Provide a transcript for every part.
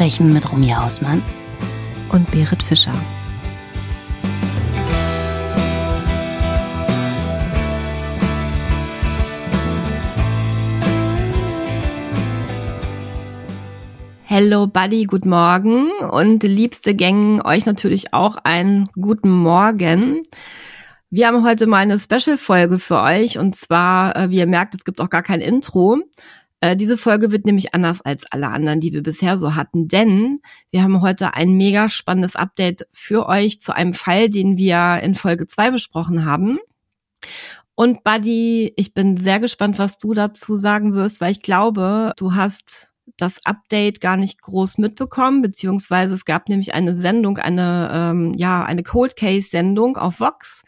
Verbrechen mit Rumia Hausmann und Berit Fischer. Hello Buddy, guten Morgen und liebste Gängen, euch natürlich auch einen guten Morgen. Wir haben heute mal eine Special-Folge für euch und zwar, äh, wie ihr merkt, es gibt auch gar kein Intro. Äh, diese Folge wird nämlich anders als alle anderen, die wir bisher so hatten, denn wir haben heute ein mega spannendes Update für euch zu einem Fall, den wir in Folge zwei besprochen haben. Und Buddy, ich bin sehr gespannt, was du dazu sagen wirst, weil ich glaube, du hast das Update gar nicht groß mitbekommen, beziehungsweise es gab nämlich eine Sendung, eine, ähm, ja, eine Cold Case Sendung auf Vox.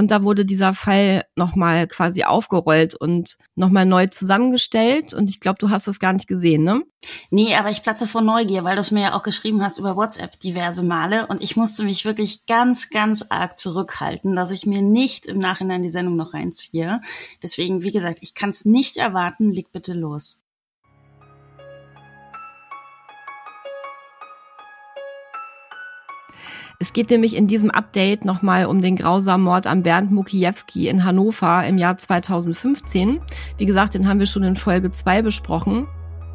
Und da wurde dieser Fall nochmal quasi aufgerollt und nochmal neu zusammengestellt. Und ich glaube, du hast das gar nicht gesehen, ne? Nee, aber ich platze vor Neugier, weil du es mir ja auch geschrieben hast über WhatsApp diverse Male. Und ich musste mich wirklich ganz, ganz arg zurückhalten, dass ich mir nicht im Nachhinein die Sendung noch reinziehe. Deswegen, wie gesagt, ich kann es nicht erwarten. Leg bitte los. Es geht nämlich in diesem Update nochmal um den grausamen Mord an Bernd Mukiewski in Hannover im Jahr 2015. Wie gesagt, den haben wir schon in Folge 2 besprochen.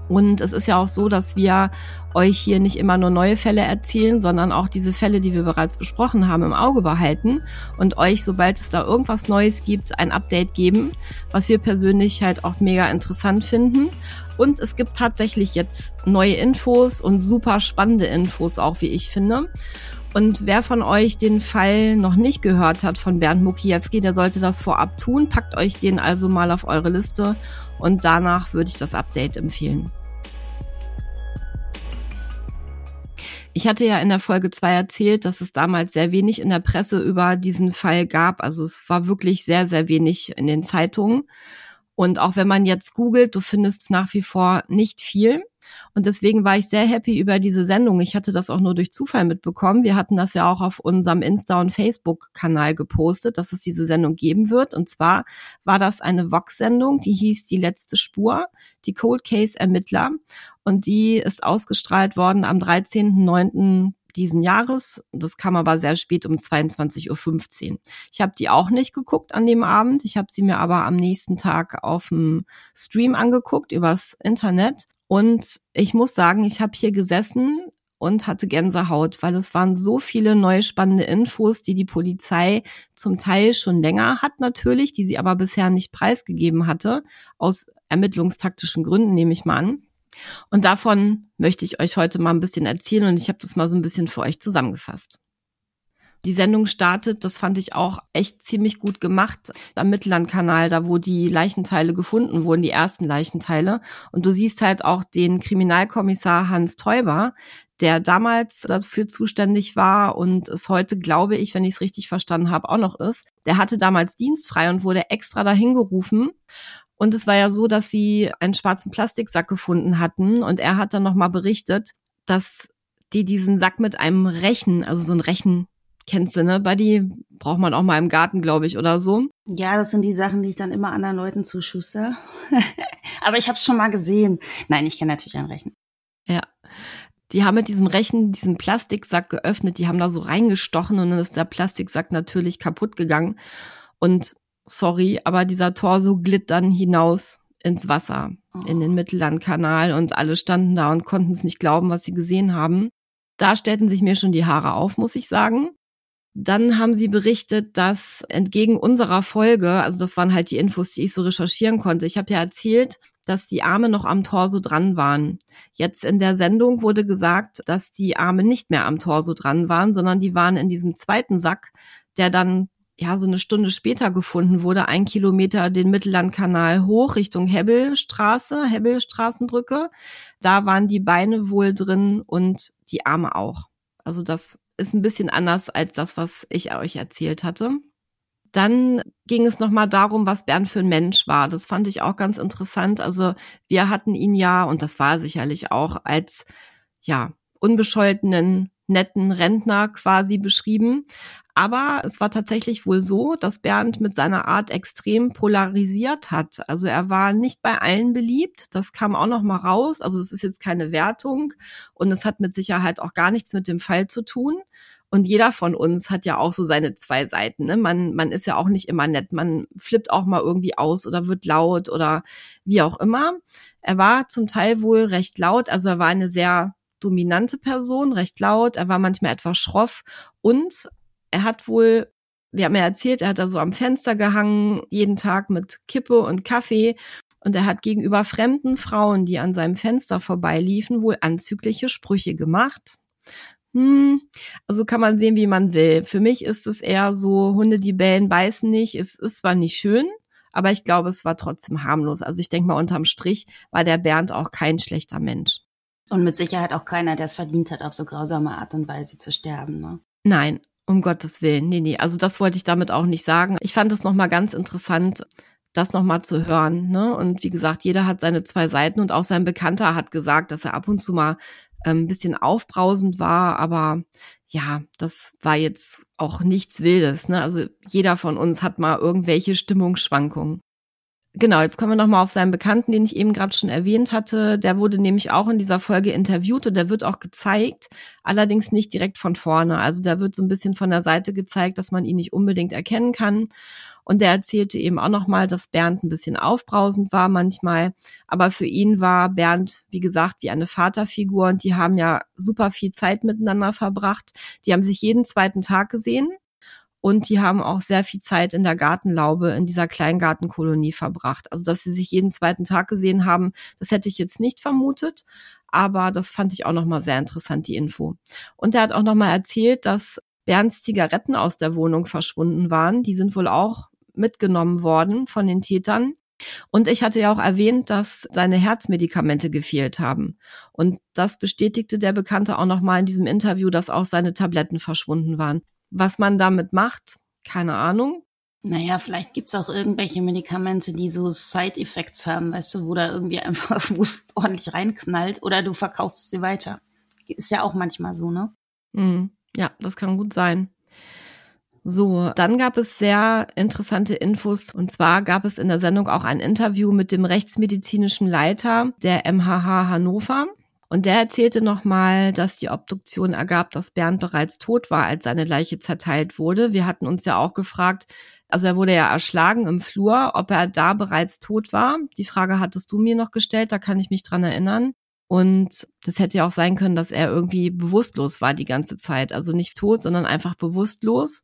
Und es ist ja auch so, dass wir euch hier nicht immer nur neue Fälle erzählen, sondern auch diese Fälle, die wir bereits besprochen haben, im Auge behalten und euch, sobald es da irgendwas Neues gibt, ein Update geben, was wir persönlich halt auch mega interessant finden. Und es gibt tatsächlich jetzt neue Infos und super spannende Infos auch, wie ich finde. Und wer von euch den Fall noch nicht gehört hat von Bernd Mukiewski, der sollte das vorab tun. Packt euch den also mal auf eure Liste und danach würde ich das Update empfehlen. Ich hatte ja in der Folge zwei erzählt, dass es damals sehr wenig in der Presse über diesen Fall gab. Also es war wirklich sehr, sehr wenig in den Zeitungen. Und auch wenn man jetzt googelt, du findest nach wie vor nicht viel. Und deswegen war ich sehr happy über diese Sendung. Ich hatte das auch nur durch Zufall mitbekommen. Wir hatten das ja auch auf unserem Insta- und Facebook-Kanal gepostet, dass es diese Sendung geben wird. Und zwar war das eine Vox-Sendung, die hieß Die letzte Spur, die Cold Case Ermittler. Und die ist ausgestrahlt worden am 13.09 diesen Jahres. Das kam aber sehr spät um 22.15 Uhr. Ich habe die auch nicht geguckt an dem Abend. Ich habe sie mir aber am nächsten Tag auf dem Stream angeguckt übers Internet. Und ich muss sagen, ich habe hier gesessen und hatte Gänsehaut, weil es waren so viele neue spannende Infos, die die Polizei zum Teil schon länger hat natürlich, die sie aber bisher nicht preisgegeben hatte, aus ermittlungstaktischen Gründen nehme ich mal an. Und davon möchte ich euch heute mal ein bisschen erzählen und ich habe das mal so ein bisschen für euch zusammengefasst die Sendung startet, das fand ich auch echt ziemlich gut gemacht am Mittellandkanal, da wo die Leichenteile gefunden wurden, die ersten Leichenteile. Und du siehst halt auch den Kriminalkommissar Hans Teuber, der damals dafür zuständig war und es heute, glaube ich, wenn ich es richtig verstanden habe, auch noch ist. Der hatte damals dienstfrei und wurde extra dahin gerufen. Und es war ja so, dass sie einen schwarzen Plastiksack gefunden hatten und er hat dann nochmal berichtet, dass die diesen Sack mit einem Rechen, also so ein Rechen Kennst du, ne, Buddy? Braucht man auch mal im Garten, glaube ich, oder so. Ja, das sind die Sachen, die ich dann immer anderen Leuten zuschuster. Aber ich habe es schon mal gesehen. Nein, ich kenne natürlich ein Rechen. Ja. Die haben mit diesem Rechen diesen Plastiksack geöffnet, die haben da so reingestochen und dann ist der Plastiksack natürlich kaputt gegangen. Und sorry, aber dieser Torso glitt dann hinaus ins Wasser, oh. in den Mittellandkanal und alle standen da und konnten es nicht glauben, was sie gesehen haben. Da stellten sich mir schon die Haare auf, muss ich sagen. Dann haben sie berichtet, dass entgegen unserer Folge, also das waren halt die Infos, die ich so recherchieren konnte. Ich habe ja erzählt, dass die Arme noch am Torso dran waren. Jetzt in der Sendung wurde gesagt, dass die Arme nicht mehr am Torso dran waren, sondern die waren in diesem zweiten Sack, der dann ja so eine Stunde später gefunden wurde, ein Kilometer den Mittellandkanal hoch Richtung Hebbelstraße, Hebbelstraßenbrücke. Da waren die Beine wohl drin und die Arme auch. Also das ist ein bisschen anders als das, was ich euch erzählt hatte. Dann ging es nochmal darum, was Bernd für ein Mensch war. Das fand ich auch ganz interessant. Also wir hatten ihn ja, und das war sicherlich auch, als ja, unbescholtenen, netten Rentner quasi beschrieben. Aber es war tatsächlich wohl so, dass Bernd mit seiner Art extrem polarisiert hat. Also er war nicht bei allen beliebt. Das kam auch noch mal raus. Also es ist jetzt keine Wertung und es hat mit Sicherheit auch gar nichts mit dem Fall zu tun. Und jeder von uns hat ja auch so seine zwei Seiten. Ne? Man, man ist ja auch nicht immer nett. Man flippt auch mal irgendwie aus oder wird laut oder wie auch immer. Er war zum Teil wohl recht laut. Also er war eine sehr dominante Person, recht laut. Er war manchmal etwas schroff und er hat wohl, wir haben ja erzählt, er hat da so am Fenster gehangen, jeden Tag mit Kippe und Kaffee. Und er hat gegenüber fremden Frauen, die an seinem Fenster vorbeiliefen, wohl anzügliche Sprüche gemacht. Hm, also kann man sehen, wie man will. Für mich ist es eher so, Hunde, die bellen, beißen nicht. Es ist zwar nicht schön, aber ich glaube, es war trotzdem harmlos. Also ich denke mal, unterm Strich war der Bernd auch kein schlechter Mensch. Und mit Sicherheit auch keiner, der es verdient hat, auf so grausame Art und Weise zu sterben. Ne? Nein, um Gottes Willen. Nee, nee. Also das wollte ich damit auch nicht sagen. Ich fand es nochmal ganz interessant, das nochmal zu hören. Ne? Und wie gesagt, jeder hat seine zwei Seiten und auch sein Bekannter hat gesagt, dass er ab und zu mal ähm, ein bisschen aufbrausend war, aber ja, das war jetzt auch nichts Wildes. Ne? Also jeder von uns hat mal irgendwelche Stimmungsschwankungen. Genau, jetzt kommen wir nochmal auf seinen Bekannten, den ich eben gerade schon erwähnt hatte. Der wurde nämlich auch in dieser Folge interviewt und der wird auch gezeigt, allerdings nicht direkt von vorne. Also der wird so ein bisschen von der Seite gezeigt, dass man ihn nicht unbedingt erkennen kann. Und der erzählte eben auch nochmal, dass Bernd ein bisschen aufbrausend war manchmal. Aber für ihn war Bernd, wie gesagt, wie eine Vaterfigur und die haben ja super viel Zeit miteinander verbracht. Die haben sich jeden zweiten Tag gesehen und die haben auch sehr viel Zeit in der Gartenlaube in dieser Kleingartenkolonie verbracht. Also, dass sie sich jeden zweiten Tag gesehen haben, das hätte ich jetzt nicht vermutet. Aber das fand ich auch nochmal sehr interessant, die Info. Und er hat auch nochmal erzählt, dass Bernds Zigaretten aus der Wohnung verschwunden waren. Die sind wohl auch mitgenommen worden von den Tätern. Und ich hatte ja auch erwähnt, dass seine Herzmedikamente gefehlt haben. Und das bestätigte der Bekannte auch nochmal in diesem Interview, dass auch seine Tabletten verschwunden waren. Was man damit macht, keine Ahnung. Naja, vielleicht gibt's auch irgendwelche Medikamente, die so Side-Effects haben, weißt du, wo da irgendwie einfach wo es ordentlich reinknallt oder du verkaufst sie weiter. Ist ja auch manchmal so, ne? Mm, ja, das kann gut sein. So, dann gab es sehr interessante Infos. Und zwar gab es in der Sendung auch ein Interview mit dem rechtsmedizinischen Leiter der MHH Hannover. Und der erzählte nochmal, dass die Obduktion ergab, dass Bernd bereits tot war, als seine Leiche zerteilt wurde. Wir hatten uns ja auch gefragt, also er wurde ja erschlagen im Flur, ob er da bereits tot war. Die Frage hattest du mir noch gestellt, da kann ich mich dran erinnern. Und das hätte ja auch sein können, dass er irgendwie bewusstlos war die ganze Zeit. Also nicht tot, sondern einfach bewusstlos.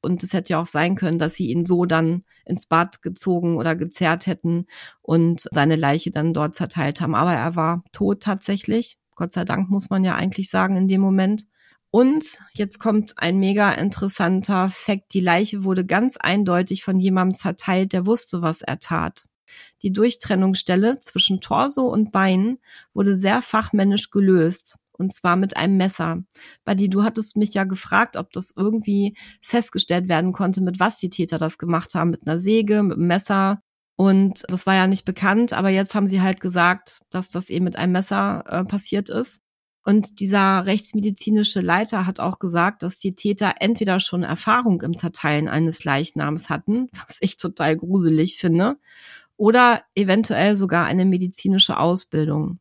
Und es hätte ja auch sein können, dass sie ihn so dann ins Bad gezogen oder gezerrt hätten und seine Leiche dann dort zerteilt haben. Aber er war tot tatsächlich. Gott sei Dank muss man ja eigentlich sagen in dem Moment. Und jetzt kommt ein mega interessanter Fakt. Die Leiche wurde ganz eindeutig von jemandem zerteilt, der wusste, was er tat. Die Durchtrennungsstelle zwischen Torso und Beinen wurde sehr fachmännisch gelöst und zwar mit einem Messer. Buddy, du hattest mich ja gefragt, ob das irgendwie festgestellt werden konnte, mit was die Täter das gemacht haben, mit einer Säge, mit einem Messer. Und das war ja nicht bekannt, aber jetzt haben sie halt gesagt, dass das eben mit einem Messer äh, passiert ist. Und dieser rechtsmedizinische Leiter hat auch gesagt, dass die Täter entweder schon Erfahrung im Zerteilen eines Leichnams hatten, was ich total gruselig finde, oder eventuell sogar eine medizinische Ausbildung.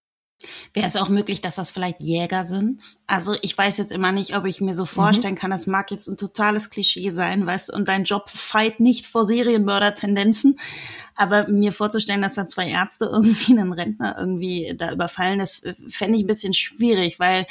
Wäre es auch möglich, dass das vielleicht Jäger sind? Also ich weiß jetzt immer nicht, ob ich mir so mhm. vorstellen kann, das mag jetzt ein totales Klischee sein, weißt und dein Job feit nicht vor Serienmörder-Tendenzen. Aber mir vorzustellen, dass da zwei Ärzte irgendwie einen Rentner irgendwie da überfallen, das äh, fände ich ein bisschen schwierig, weil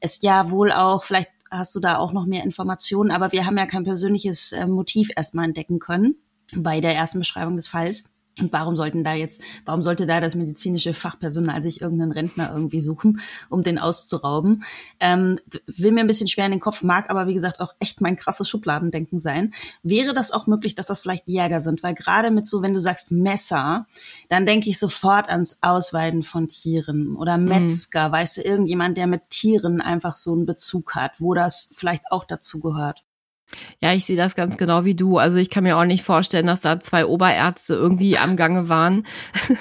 es ja wohl auch, vielleicht hast du da auch noch mehr Informationen, aber wir haben ja kein persönliches äh, Motiv erstmal entdecken können bei der ersten Beschreibung des Falls. Und warum sollten da jetzt, warum sollte da das medizinische Fachpersonal sich irgendeinen Rentner irgendwie suchen, um den auszurauben? Ähm, will mir ein bisschen schwer in den Kopf, mag aber wie gesagt auch echt mein krasses Schubladendenken sein. Wäre das auch möglich, dass das vielleicht Jäger sind? Weil gerade mit so, wenn du sagst Messer, dann denke ich sofort ans Ausweiden von Tieren oder mhm. Metzger, mhm. weißt du, irgendjemand, der mit Tieren einfach so einen Bezug hat, wo das vielleicht auch dazu gehört. Ja, ich sehe das ganz genau wie du. Also ich kann mir auch nicht vorstellen, dass da zwei Oberärzte irgendwie am Gange waren.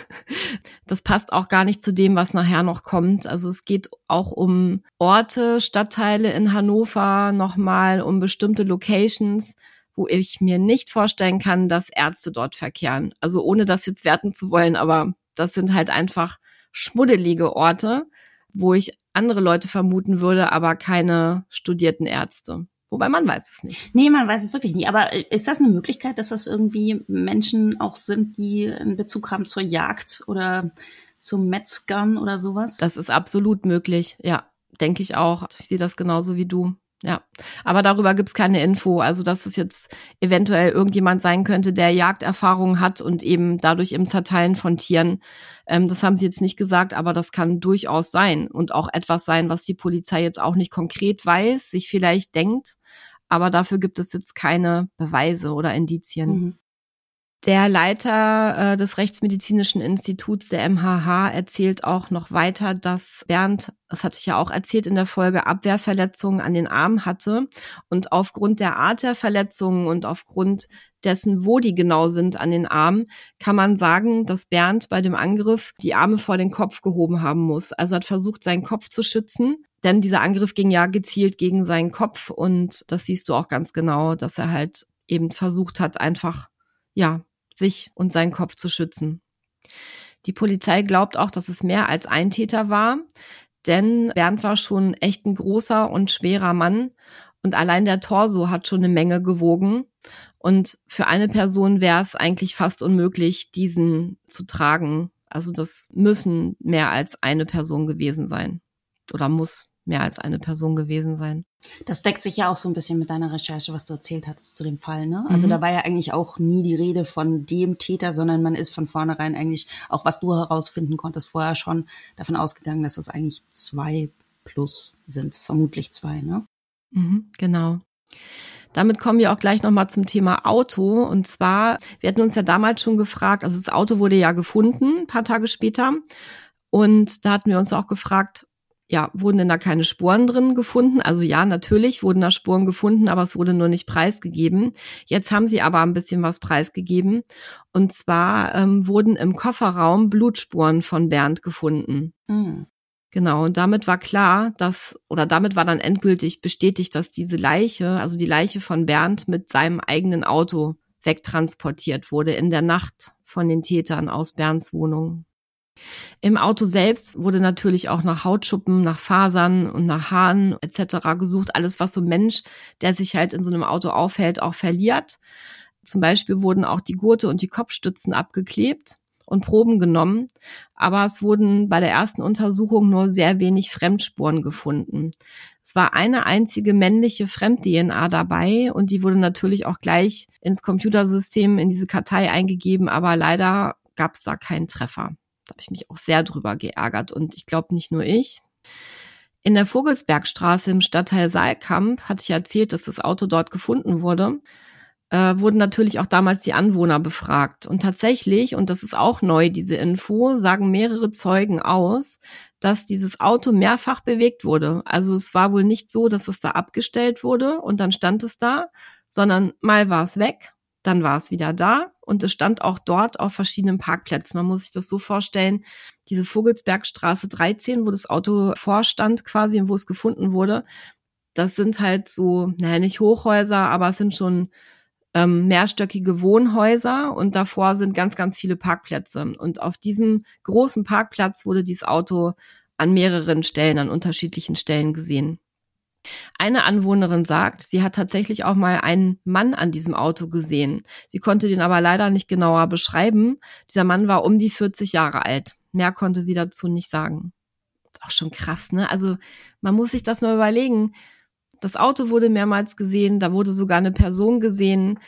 Das passt auch gar nicht zu dem, was nachher noch kommt. Also es geht auch um Orte, Stadtteile in Hannover, nochmal um bestimmte Locations, wo ich mir nicht vorstellen kann, dass Ärzte dort verkehren. Also ohne das jetzt werten zu wollen, aber das sind halt einfach schmuddelige Orte, wo ich andere Leute vermuten würde, aber keine studierten Ärzte. Wobei man weiß es nicht. Nee, man weiß es wirklich nicht. Aber äh, ist das eine Möglichkeit, dass das irgendwie Menschen auch sind, die einen Bezug haben zur Jagd oder zum Metzgern oder sowas? Das ist absolut möglich, ja. Denke ich auch. Ich sehe das genauso wie du. Ja, aber darüber gibt's keine Info. Also, dass es jetzt eventuell irgendjemand sein könnte, der Jagderfahrung hat und eben dadurch im Zerteilen von Tieren. Ähm, das haben sie jetzt nicht gesagt, aber das kann durchaus sein und auch etwas sein, was die Polizei jetzt auch nicht konkret weiß, sich vielleicht denkt. Aber dafür gibt es jetzt keine Beweise oder Indizien. Mhm. Der Leiter äh, des Rechtsmedizinischen Instituts der MHH erzählt auch noch weiter, dass Bernd, das hatte ich ja auch erzählt in der Folge, Abwehrverletzungen an den Armen hatte. Und aufgrund der Art der Verletzungen und aufgrund dessen, wo die genau sind an den Armen, kann man sagen, dass Bernd bei dem Angriff die Arme vor den Kopf gehoben haben muss. Also hat versucht, seinen Kopf zu schützen. Denn dieser Angriff ging ja gezielt gegen seinen Kopf und das siehst du auch ganz genau, dass er halt eben versucht hat, einfach ja, sich und seinen Kopf zu schützen. Die Polizei glaubt auch, dass es mehr als ein Täter war, denn Bernd war schon echt ein großer und schwerer Mann und allein der Torso hat schon eine Menge gewogen. Und für eine Person wäre es eigentlich fast unmöglich, diesen zu tragen. Also das müssen mehr als eine Person gewesen sein oder muss mehr als eine Person gewesen sein. Das deckt sich ja auch so ein bisschen mit deiner Recherche, was du erzählt hattest zu dem Fall. Ne? Also mhm. da war ja eigentlich auch nie die Rede von dem Täter, sondern man ist von vornherein eigentlich, auch was du herausfinden konntest, vorher schon davon ausgegangen, dass es eigentlich zwei plus sind, vermutlich zwei. Ne? Mhm, genau. Damit kommen wir auch gleich nochmal zum Thema Auto. Und zwar, wir hatten uns ja damals schon gefragt, also das Auto wurde ja gefunden, ein paar Tage später. Und da hatten wir uns auch gefragt, ja, wurden denn da keine Spuren drin gefunden? Also ja, natürlich wurden da Spuren gefunden, aber es wurde nur nicht preisgegeben. Jetzt haben sie aber ein bisschen was preisgegeben. Und zwar ähm, wurden im Kofferraum Blutspuren von Bernd gefunden. Mhm. Genau, und damit war klar, dass, oder damit war dann endgültig bestätigt, dass diese Leiche, also die Leiche von Bernd mit seinem eigenen Auto wegtransportiert wurde in der Nacht von den Tätern aus Bernds Wohnung. Im Auto selbst wurde natürlich auch nach Hautschuppen, nach Fasern und nach Haaren etc. gesucht. Alles, was so ein Mensch, der sich halt in so einem Auto aufhält, auch verliert. Zum Beispiel wurden auch die Gurte und die Kopfstützen abgeklebt und Proben genommen, aber es wurden bei der ersten Untersuchung nur sehr wenig Fremdspuren gefunden. Es war eine einzige männliche Fremd-DNA dabei und die wurde natürlich auch gleich ins Computersystem in diese Kartei eingegeben, aber leider gab es da keinen Treffer. Da habe ich mich auch sehr drüber geärgert und ich glaube nicht nur ich. In der Vogelsbergstraße im Stadtteil Saalkamp hatte ich erzählt, dass das Auto dort gefunden wurde. Äh, wurden natürlich auch damals die Anwohner befragt. Und tatsächlich, und das ist auch neu, diese Info, sagen mehrere Zeugen aus, dass dieses Auto mehrfach bewegt wurde. Also es war wohl nicht so, dass es da abgestellt wurde und dann stand es da, sondern mal war es weg, dann war es wieder da und es stand auch dort auf verschiedenen Parkplätzen. Man muss sich das so vorstellen, diese Vogelsbergstraße 13, wo das Auto vorstand quasi und wo es gefunden wurde, das sind halt so, naja, nicht Hochhäuser, aber es sind schon ähm, mehrstöckige Wohnhäuser und davor sind ganz, ganz viele Parkplätze. Und auf diesem großen Parkplatz wurde dieses Auto an mehreren Stellen, an unterschiedlichen Stellen gesehen. Eine Anwohnerin sagt, sie hat tatsächlich auch mal einen Mann an diesem Auto gesehen. Sie konnte den aber leider nicht genauer beschreiben. Dieser Mann war um die 40 Jahre alt. Mehr konnte sie dazu nicht sagen. Ist auch schon krass, ne? Also man muss sich das mal überlegen. Das Auto wurde mehrmals gesehen, da wurde sogar eine Person gesehen.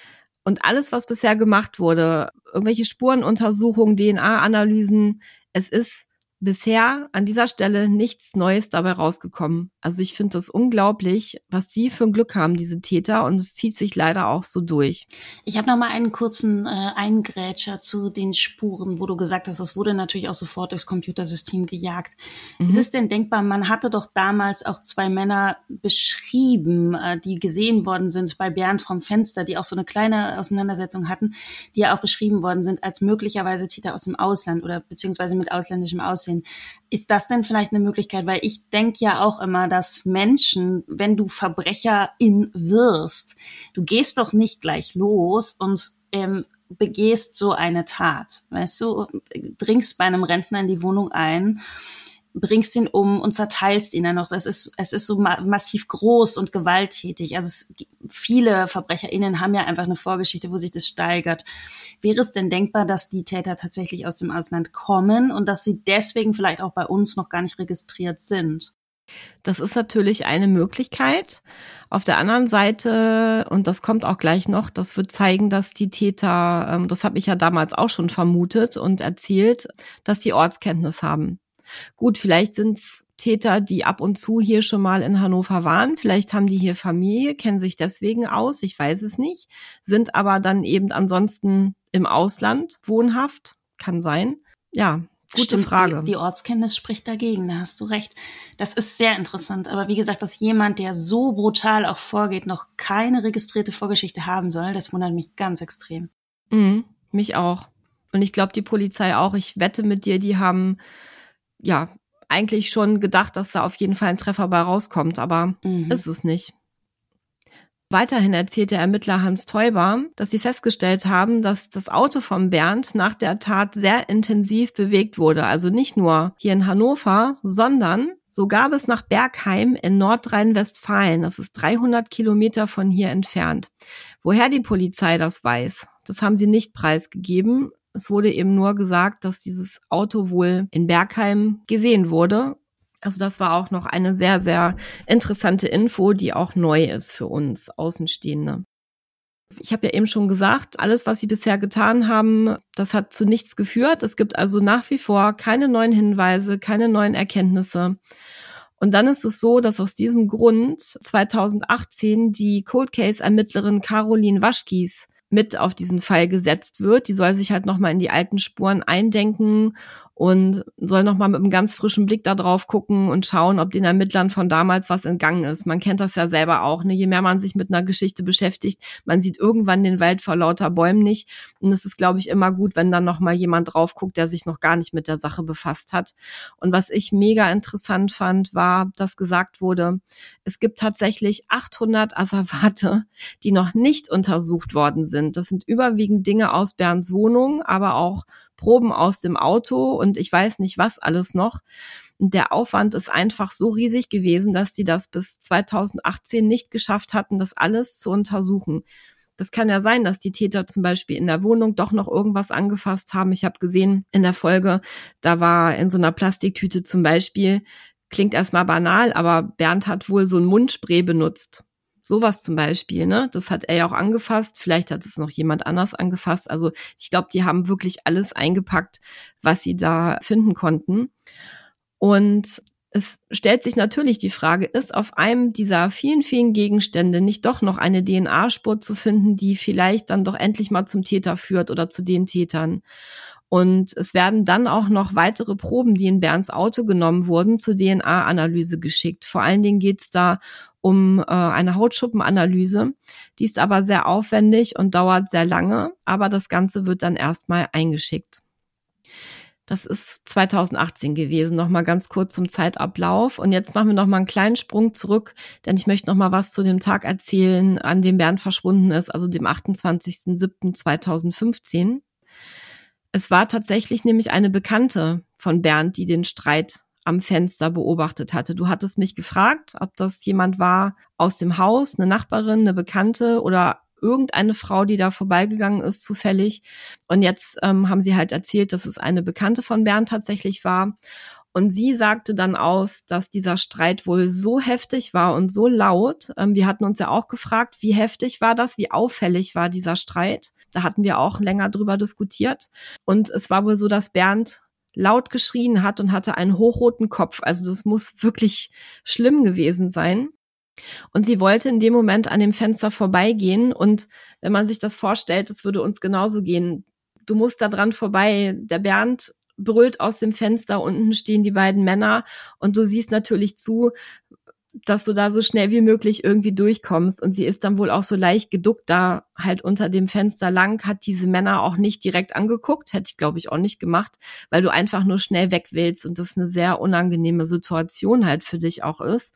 Und alles, was bisher gemacht wurde, irgendwelche Spurenuntersuchungen, DNA-Analysen, es ist bisher an dieser Stelle nichts Neues dabei rausgekommen. Also ich finde das unglaublich, was die für ein Glück haben, diese Täter, und es zieht sich leider auch so durch. Ich habe noch mal einen kurzen äh, Eingrätscher zu den Spuren, wo du gesagt hast, es wurde natürlich auch sofort durchs Computersystem gejagt. Mhm. Ist es denn denkbar, man hatte doch damals auch zwei Männer beschrieben, äh, die gesehen worden sind bei Bernd vom Fenster, die auch so eine kleine Auseinandersetzung hatten, die ja auch beschrieben worden sind als möglicherweise Täter aus dem Ausland oder beziehungsweise mit ausländischem Aussehen aussehen. Ist das denn vielleicht eine Möglichkeit? Weil ich denke ja auch immer, dass Menschen, wenn du Verbrecherin wirst, du gehst doch nicht gleich los und ähm, begehst so eine Tat. Weißt du, dringst bei einem Rentner in die Wohnung ein bringst ihn um und zerteilst ihn dann noch. Das ist, es ist so ma massiv groß und gewalttätig. Also es, viele VerbrecherInnen haben ja einfach eine Vorgeschichte, wo sich das steigert. Wäre es denn denkbar, dass die Täter tatsächlich aus dem Ausland kommen und dass sie deswegen vielleicht auch bei uns noch gar nicht registriert sind? Das ist natürlich eine Möglichkeit. Auf der anderen Seite, und das kommt auch gleich noch, das wird zeigen, dass die Täter, ähm, das habe ich ja damals auch schon vermutet und erzählt, dass die Ortskenntnis haben. Gut, vielleicht sind es Täter, die ab und zu hier schon mal in Hannover waren. Vielleicht haben die hier Familie, kennen sich deswegen aus, ich weiß es nicht, sind aber dann eben ansonsten im Ausland wohnhaft. Kann sein. Ja, Gute Stimmt, Frage. Die, die, Ortskenntnis spricht dagegen, da hast du recht. Das ist sehr interessant. Aber wie gesagt, dass jemand, der so brutal auch vorgeht, noch keine registrierte Vorgeschichte haben soll, das wundert mich ganz extrem. Mhm, mich auch. Und ich glaube, die Polizei auch. Ich wette mit dir, die haben ja, eigentlich schon gedacht, dass da auf jeden Fall ein Treffer bei rauskommt, aber mhm. ist es nicht. Weiterhin erzählt der Ermittler Hans Teuber, dass sie festgestellt haben, dass das Auto von Bernd nach der Tat sehr intensiv bewegt wurde. Also nicht nur hier in Hannover, sondern sogar bis nach Bergheim in Nordrhein-Westfalen. Das ist 300 Kilometer von hier entfernt. Woher die Polizei das weiß, das haben sie nicht preisgegeben. Es wurde eben nur gesagt, dass dieses Auto wohl in Bergheim gesehen wurde. Also das war auch noch eine sehr, sehr interessante Info, die auch neu ist für uns Außenstehende. Ich habe ja eben schon gesagt, alles, was sie bisher getan haben, das hat zu nichts geführt. Es gibt also nach wie vor keine neuen Hinweise, keine neuen Erkenntnisse. Und dann ist es so, dass aus diesem Grund 2018 die Cold Case Ermittlerin Caroline Waschkies mit auf diesen Fall gesetzt wird. Die soll sich halt nochmal in die alten Spuren eindenken und soll nochmal mit einem ganz frischen Blick da drauf gucken und schauen, ob den Ermittlern von damals was entgangen ist. Man kennt das ja selber auch. Ne? Je mehr man sich mit einer Geschichte beschäftigt, man sieht irgendwann den Wald vor lauter Bäumen nicht. Und es ist, glaube ich, immer gut, wenn dann nochmal jemand drauf guckt, der sich noch gar nicht mit der Sache befasst hat. Und was ich mega interessant fand, war, dass gesagt wurde, es gibt tatsächlich 800 Asservate, die noch nicht untersucht worden sind. Das sind überwiegend Dinge aus Bernds Wohnung, aber auch Proben aus dem Auto und ich weiß nicht was alles noch. Der Aufwand ist einfach so riesig gewesen, dass die das bis 2018 nicht geschafft hatten, das alles zu untersuchen. Das kann ja sein, dass die Täter zum Beispiel in der Wohnung doch noch irgendwas angefasst haben. Ich habe gesehen in der Folge, da war in so einer Plastiktüte zum Beispiel, klingt erstmal banal, aber Bernd hat wohl so ein Mundspray benutzt. Sowas zum Beispiel, ne? Das hat er ja auch angefasst. Vielleicht hat es noch jemand anders angefasst. Also ich glaube, die haben wirklich alles eingepackt, was sie da finden konnten. Und es stellt sich natürlich die Frage, ist auf einem dieser vielen, vielen Gegenstände nicht doch noch eine DNA-Spur zu finden, die vielleicht dann doch endlich mal zum Täter führt oder zu den Tätern? Und es werden dann auch noch weitere Proben, die in Bernds Auto genommen wurden, zur DNA-Analyse geschickt. Vor allen Dingen geht es da um äh, eine Hautschuppenanalyse. Die ist aber sehr aufwendig und dauert sehr lange, aber das Ganze wird dann erstmal eingeschickt. Das ist 2018 gewesen. Nochmal ganz kurz zum Zeitablauf. Und jetzt machen wir nochmal einen kleinen Sprung zurück, denn ich möchte nochmal was zu dem Tag erzählen, an dem Bernd verschwunden ist, also dem 28.07.2015. Es war tatsächlich nämlich eine Bekannte von Bernd, die den Streit am Fenster beobachtet hatte. Du hattest mich gefragt, ob das jemand war aus dem Haus, eine Nachbarin, eine Bekannte oder irgendeine Frau, die da vorbeigegangen ist, zufällig. Und jetzt ähm, haben sie halt erzählt, dass es eine Bekannte von Bernd tatsächlich war. Und sie sagte dann aus, dass dieser Streit wohl so heftig war und so laut. Ähm, wir hatten uns ja auch gefragt, wie heftig war das, wie auffällig war dieser Streit. Da hatten wir auch länger drüber diskutiert. Und es war wohl so, dass Bernd laut geschrien hat und hatte einen hochroten Kopf. Also das muss wirklich schlimm gewesen sein. Und sie wollte in dem Moment an dem Fenster vorbeigehen. Und wenn man sich das vorstellt, es würde uns genauso gehen. Du musst da dran vorbei. Der Bernd brüllt aus dem Fenster, unten stehen die beiden Männer und du siehst natürlich zu, dass du da so schnell wie möglich irgendwie durchkommst. Und sie ist dann wohl auch so leicht geduckt da halt unter dem Fenster lang, hat diese Männer auch nicht direkt angeguckt, hätte ich glaube ich auch nicht gemacht, weil du einfach nur schnell weg willst und das eine sehr unangenehme Situation halt für dich auch ist.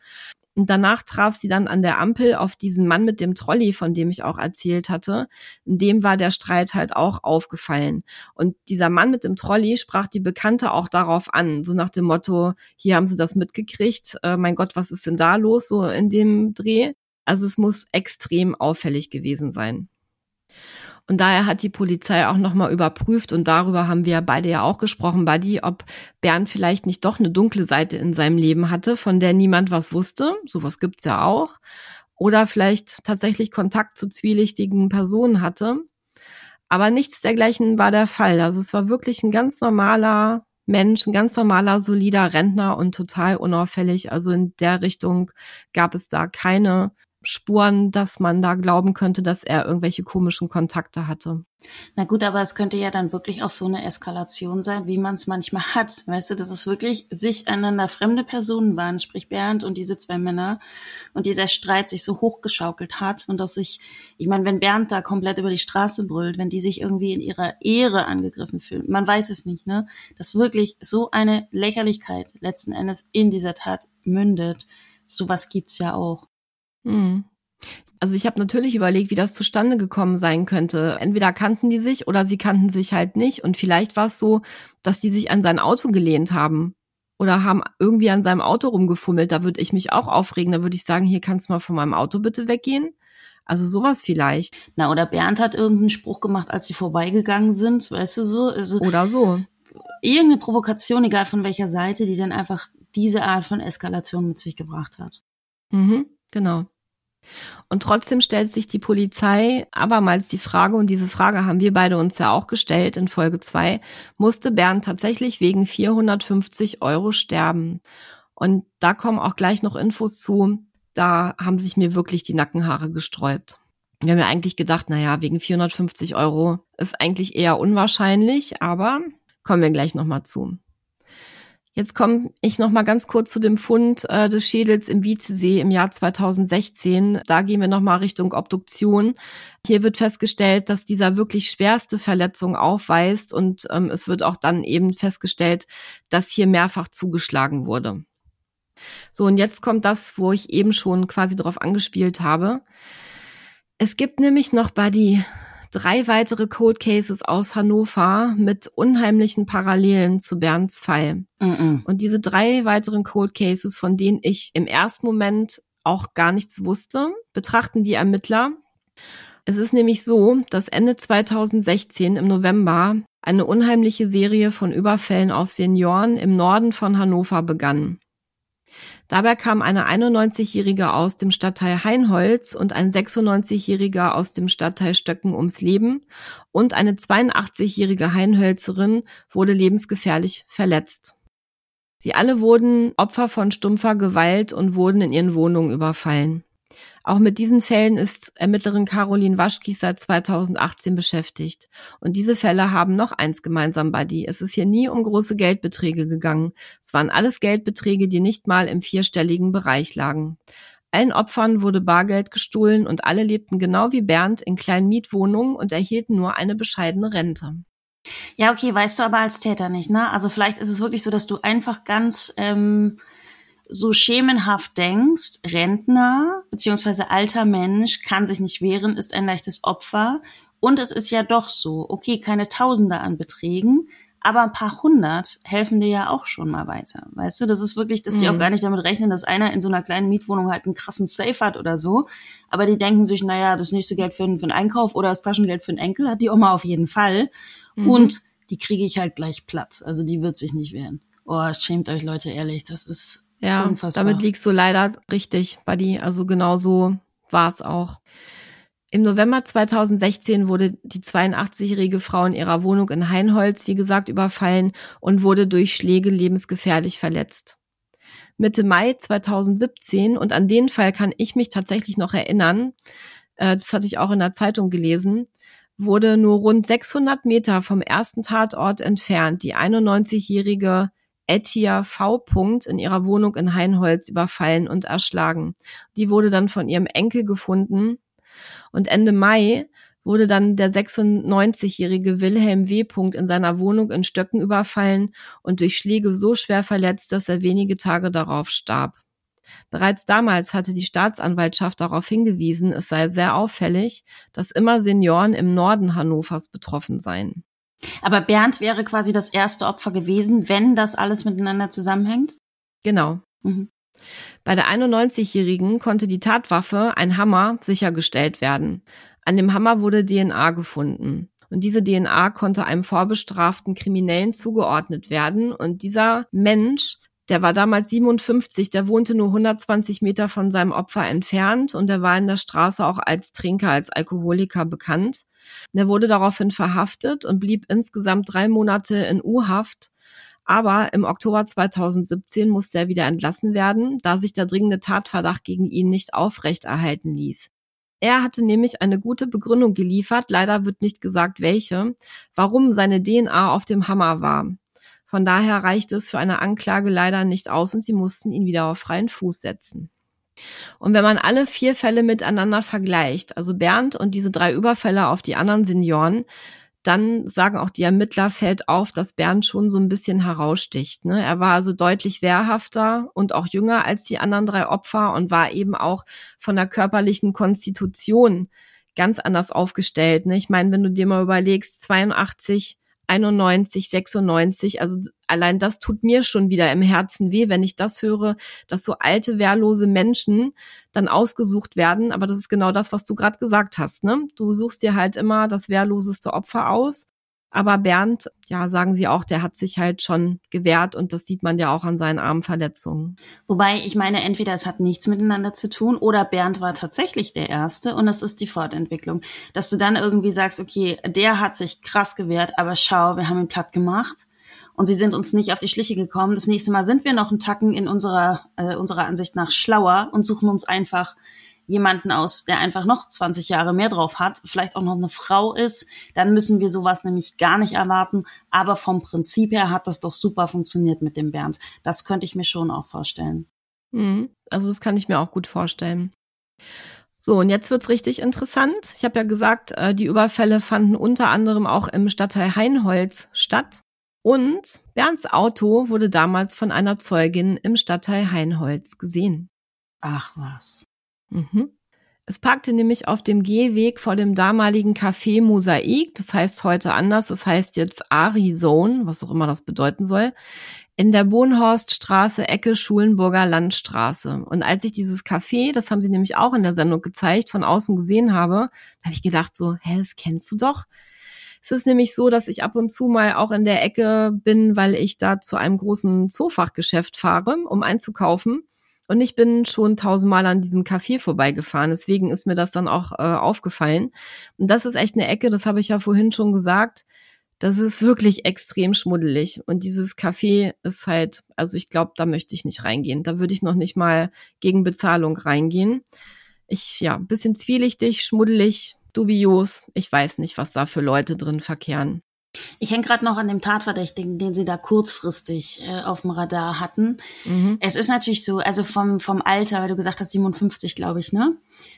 Und danach traf sie dann an der Ampel auf diesen Mann mit dem Trolley, von dem ich auch erzählt hatte. Dem war der Streit halt auch aufgefallen. Und dieser Mann mit dem Trolley sprach die Bekannte auch darauf an, so nach dem Motto, hier haben sie das mitgekriegt, äh, mein Gott, was ist denn da los, so in dem Dreh. Also es muss extrem auffällig gewesen sein. Und daher hat die Polizei auch nochmal überprüft und darüber haben wir beide ja auch gesprochen, Buddy, ob Bernd vielleicht nicht doch eine dunkle Seite in seinem Leben hatte, von der niemand was wusste. Sowas gibt's ja auch. Oder vielleicht tatsächlich Kontakt zu zwielichtigen Personen hatte. Aber nichts dergleichen war der Fall. Also es war wirklich ein ganz normaler Mensch, ein ganz normaler, solider Rentner und total unauffällig. Also in der Richtung gab es da keine Spuren, dass man da glauben könnte, dass er irgendwelche komischen Kontakte hatte. Na gut, aber es könnte ja dann wirklich auch so eine Eskalation sein, wie man es manchmal hat. Weißt du, dass es wirklich sich einander fremde Personen waren, sprich Bernd und diese zwei Männer, und dieser Streit sich so hochgeschaukelt hat und dass sich, ich meine, wenn Bernd da komplett über die Straße brüllt, wenn die sich irgendwie in ihrer Ehre angegriffen fühlen, man weiß es nicht, ne, dass wirklich so eine Lächerlichkeit letzten Endes in dieser Tat mündet. Sowas gibt's ja auch. Hm. Also ich habe natürlich überlegt, wie das zustande gekommen sein könnte. Entweder kannten die sich oder sie kannten sich halt nicht. Und vielleicht war es so, dass die sich an sein Auto gelehnt haben oder haben irgendwie an seinem Auto rumgefummelt. Da würde ich mich auch aufregen. Da würde ich sagen, hier kannst du mal von meinem Auto bitte weggehen. Also sowas vielleicht. Na, oder Bernd hat irgendeinen Spruch gemacht, als sie vorbeigegangen sind, weißt du so? Also oder so. Irgendeine Provokation, egal von welcher Seite, die dann einfach diese Art von Eskalation mit sich gebracht hat. Mhm. Genau. Und trotzdem stellt sich die Polizei abermals die Frage, und diese Frage haben wir beide uns ja auch gestellt in Folge zwei: musste Bernd tatsächlich wegen 450 Euro sterben? Und da kommen auch gleich noch Infos zu. Da haben sich mir wirklich die Nackenhaare gesträubt. Wir haben ja eigentlich gedacht, na ja, wegen 450 Euro ist eigentlich eher unwahrscheinlich, aber kommen wir gleich nochmal zu. Jetzt komme ich noch mal ganz kurz zu dem Fund äh, des Schädels im Wiezesee im Jahr 2016. Da gehen wir noch mal Richtung Obduktion. Hier wird festgestellt, dass dieser wirklich schwerste Verletzung aufweist und ähm, es wird auch dann eben festgestellt, dass hier mehrfach zugeschlagen wurde. So, und jetzt kommt das, wo ich eben schon quasi darauf angespielt habe. Es gibt nämlich noch Buddy drei weitere Cold Cases aus Hannover mit unheimlichen Parallelen zu Bernds Fall. Mm -mm. Und diese drei weiteren Cold Cases, von denen ich im ersten Moment auch gar nichts wusste, betrachten die Ermittler. Es ist nämlich so, dass Ende 2016 im November eine unheimliche Serie von Überfällen auf Senioren im Norden von Hannover begann. Dabei kam eine 91-Jährige aus dem Stadtteil Heinholz und ein 96-Jähriger aus dem Stadtteil Stöcken ums Leben und eine 82-jährige Heinhölzerin wurde lebensgefährlich verletzt. Sie alle wurden Opfer von stumpfer Gewalt und wurden in ihren Wohnungen überfallen. Auch mit diesen Fällen ist Ermittlerin Caroline Waschkis seit 2018 beschäftigt. Und diese Fälle haben noch eins gemeinsam, Buddy. Es ist hier nie um große Geldbeträge gegangen. Es waren alles Geldbeträge, die nicht mal im vierstelligen Bereich lagen. Allen Opfern wurde Bargeld gestohlen und alle lebten genau wie Bernd in kleinen Mietwohnungen und erhielten nur eine bescheidene Rente. Ja, okay, weißt du aber als Täter nicht, ne? Also vielleicht ist es wirklich so, dass du einfach ganz ähm, so schemenhaft denkst, Rentner beziehungsweise alter Mensch kann sich nicht wehren, ist ein leichtes Opfer. Und es ist ja doch so, okay, keine Tausende an Beträgen, aber ein paar hundert helfen dir ja auch schon mal weiter. Weißt du, das ist wirklich, dass die mhm. auch gar nicht damit rechnen, dass einer in so einer kleinen Mietwohnung halt einen krassen Safe hat oder so. Aber die denken sich, naja, das nächste Geld für, für einen Einkauf oder das Taschengeld für einen Enkel hat die Oma auf jeden Fall. Mhm. Und die kriege ich halt gleich platt. Also die wird sich nicht wehren. Oh, schämt euch Leute, ehrlich, das ist ja, Unfassbar. damit liegst du leider richtig, Buddy. Also genau so war es auch. Im November 2016 wurde die 82-jährige Frau in ihrer Wohnung in Heinholz, wie gesagt, überfallen und wurde durch Schläge lebensgefährlich verletzt. Mitte Mai 2017, und an den Fall kann ich mich tatsächlich noch erinnern, äh, das hatte ich auch in der Zeitung gelesen, wurde nur rund 600 Meter vom ersten Tatort entfernt die 91-jährige Etia V. in ihrer Wohnung in Heinholz überfallen und erschlagen. Die wurde dann von ihrem Enkel gefunden und Ende Mai wurde dann der 96-jährige Wilhelm W. in seiner Wohnung in Stöcken überfallen und durch Schläge so schwer verletzt, dass er wenige Tage darauf starb. Bereits damals hatte die Staatsanwaltschaft darauf hingewiesen, es sei sehr auffällig, dass immer Senioren im Norden Hannovers betroffen seien. Aber Bernd wäre quasi das erste Opfer gewesen, wenn das alles miteinander zusammenhängt? Genau. Mhm. Bei der 91-Jährigen konnte die Tatwaffe, ein Hammer, sichergestellt werden. An dem Hammer wurde DNA gefunden. Und diese DNA konnte einem vorbestraften Kriminellen zugeordnet werden. Und dieser Mensch, der war damals 57, der wohnte nur 120 Meter von seinem Opfer entfernt und der war in der Straße auch als Trinker, als Alkoholiker bekannt. Der wurde daraufhin verhaftet und blieb insgesamt drei Monate in U-Haft aber im Oktober 2017 musste er wieder entlassen werden, da sich der dringende Tatverdacht gegen ihn nicht aufrechterhalten ließ. Er hatte nämlich eine gute Begründung geliefert, leider wird nicht gesagt welche, warum seine DNA auf dem Hammer war. Von daher reichte es für eine Anklage leider nicht aus und sie mussten ihn wieder auf freien Fuß setzen. Und wenn man alle vier Fälle miteinander vergleicht, also Bernd und diese drei Überfälle auf die anderen Senioren, dann sagen auch die Ermittler, fällt auf, dass Bernd schon so ein bisschen heraussticht. Ne? Er war also deutlich wehrhafter und auch jünger als die anderen drei Opfer und war eben auch von der körperlichen Konstitution ganz anders aufgestellt. Ne? Ich meine, wenn du dir mal überlegst, 82 91, 96. Also allein das tut mir schon wieder im Herzen weh, wenn ich das höre, dass so alte, wehrlose Menschen dann ausgesucht werden. Aber das ist genau das, was du gerade gesagt hast. Ne? Du suchst dir halt immer das wehrloseste Opfer aus aber Bernd, ja, sagen sie auch, der hat sich halt schon gewehrt und das sieht man ja auch an seinen Armverletzungen. Wobei, ich meine, entweder es hat nichts miteinander zu tun oder Bernd war tatsächlich der Erste und das ist die Fortentwicklung. Dass du dann irgendwie sagst, okay, der hat sich krass gewehrt, aber schau, wir haben ihn platt gemacht und sie sind uns nicht auf die Schliche gekommen. Das nächste Mal sind wir noch einen Tacken in unserer, äh, unserer Ansicht nach schlauer und suchen uns einfach jemanden aus, der einfach noch 20 Jahre mehr drauf hat, vielleicht auch noch eine Frau ist, dann müssen wir sowas nämlich gar nicht erwarten. Aber vom Prinzip her hat das doch super funktioniert mit dem Bernd. Das könnte ich mir schon auch vorstellen. Mhm. Also das kann ich mir auch gut vorstellen. So, und jetzt wird's richtig interessant. Ich habe ja gesagt, äh, die Überfälle fanden unter anderem auch im Stadtteil Heinholz statt. Und Bernds Auto wurde damals von einer Zeugin im Stadtteil Heinholz gesehen. Ach was. Mhm. Es parkte nämlich auf dem Gehweg vor dem damaligen Café Mosaik, das heißt heute anders, das heißt jetzt Arizone, was auch immer das bedeuten soll, in der Bohnhorststraße, Ecke Schulenburger Landstraße. Und als ich dieses Café, das haben sie nämlich auch in der Sendung gezeigt, von außen gesehen habe, habe ich gedacht so, hä, das kennst du doch. Es ist nämlich so, dass ich ab und zu mal auch in der Ecke bin, weil ich da zu einem großen Zoofachgeschäft fahre, um einzukaufen. Und ich bin schon tausendmal an diesem Café vorbeigefahren. Deswegen ist mir das dann auch äh, aufgefallen. Und das ist echt eine Ecke, das habe ich ja vorhin schon gesagt. Das ist wirklich extrem schmuddelig. Und dieses Café ist halt, also ich glaube, da möchte ich nicht reingehen. Da würde ich noch nicht mal gegen Bezahlung reingehen. Ich, ja, bisschen zwielichtig, schmuddelig, dubios. Ich weiß nicht, was da für Leute drin verkehren. Ich hänge gerade noch an dem Tatverdächtigen, den sie da kurzfristig äh, auf dem Radar hatten. Mhm. Es ist natürlich so, also vom, vom Alter, weil du gesagt hast, 57, glaube ich, ne?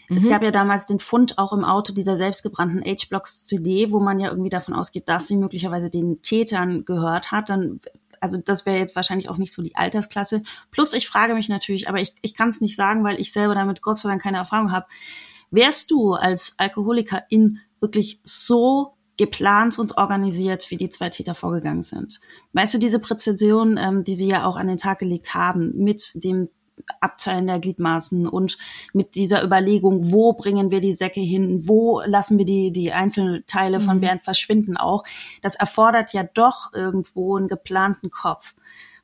Mhm. Es gab ja damals den Fund auch im Auto dieser selbstgebrannten H-Blocks CD, wo man ja irgendwie davon ausgeht, dass sie möglicherweise den Tätern gehört hat. Dann also das wäre jetzt wahrscheinlich auch nicht so die Altersklasse. Plus, ich frage mich natürlich, aber ich, ich kann es nicht sagen, weil ich selber damit Gott sei Dank keine Erfahrung habe. Wärst du als Alkoholikerin wirklich so geplant und organisiert, wie die zwei Täter vorgegangen sind. Weißt du, diese Präzision, ähm, die sie ja auch an den Tag gelegt haben, mit dem Abteilen der Gliedmaßen und mit dieser Überlegung, wo bringen wir die Säcke hin, wo lassen wir die, die Einzelteile von mhm. Bernd verschwinden auch, das erfordert ja doch irgendwo einen geplanten Kopf.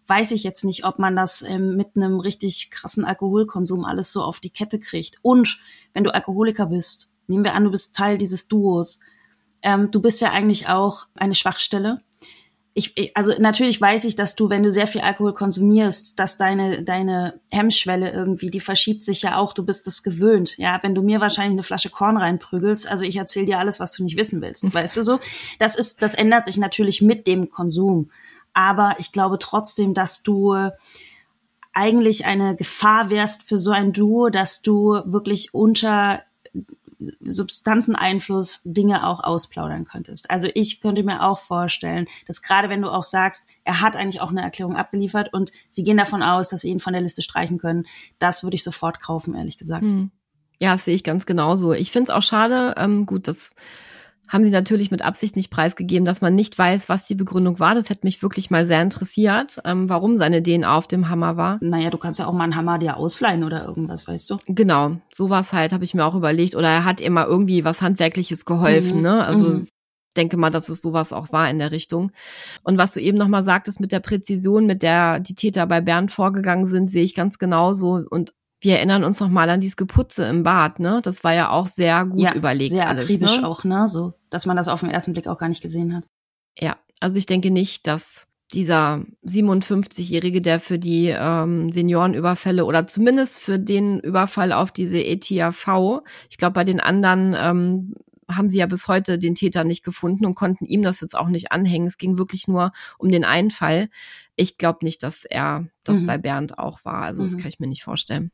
Weiß ich jetzt nicht, ob man das ähm, mit einem richtig krassen Alkoholkonsum alles so auf die Kette kriegt. Und wenn du Alkoholiker bist, nehmen wir an, du bist Teil dieses Duos. Ähm, du bist ja eigentlich auch eine Schwachstelle ich, also natürlich weiß ich, dass du, wenn du sehr viel Alkohol konsumierst, dass deine, deine Hemmschwelle irgendwie, die verschiebt sich ja auch, du bist es gewöhnt. Ja, wenn du mir wahrscheinlich eine Flasche Korn reinprügelst, also ich erzähle dir alles, was du nicht wissen willst, weißt du so? Das ist, das ändert sich natürlich mit dem Konsum. Aber ich glaube trotzdem, dass du eigentlich eine Gefahr wärst für so ein Duo, dass du wirklich unter Substanzeneinfluss Dinge auch ausplaudern könntest. Also ich könnte mir auch vorstellen, dass gerade wenn du auch sagst, er hat eigentlich auch eine Erklärung abgeliefert und sie gehen davon aus, dass sie ihn von der Liste streichen können, das würde ich sofort kaufen, ehrlich gesagt. Hm. Ja, sehe ich ganz genauso. Ich finde es auch schade, ähm, gut, das haben sie natürlich mit Absicht nicht preisgegeben, dass man nicht weiß, was die Begründung war. Das hätte mich wirklich mal sehr interessiert, ähm, warum seine DNA auf dem Hammer war. Naja, du kannst ja auch mal einen Hammer dir ausleihen oder irgendwas, weißt du? Genau, sowas halt habe ich mir auch überlegt. Oder er hat immer irgendwie was Handwerkliches geholfen, mhm. ne? Also mhm denke mal, dass es sowas auch war in der Richtung. Und was du eben nochmal sagtest mit der Präzision, mit der die Täter bei Bernd vorgegangen sind, sehe ich ganz genauso. Und wir erinnern uns noch mal an dieses Geputze im Bad, ne? Das war ja auch sehr gut ja, überlegt sehr alles, akribisch ne? auch, ne? So, dass man das auf den ersten Blick auch gar nicht gesehen hat. Ja, also ich denke nicht, dass dieser 57-Jährige, der für die ähm, Seniorenüberfälle oder zumindest für den Überfall auf diese ETAV, ich glaube, bei den anderen ähm, haben sie ja bis heute den Täter nicht gefunden und konnten ihm das jetzt auch nicht anhängen. Es ging wirklich nur um den einen Fall. Ich glaube nicht, dass er das mhm. bei Bernd auch war. Also das mhm. kann ich mir nicht vorstellen.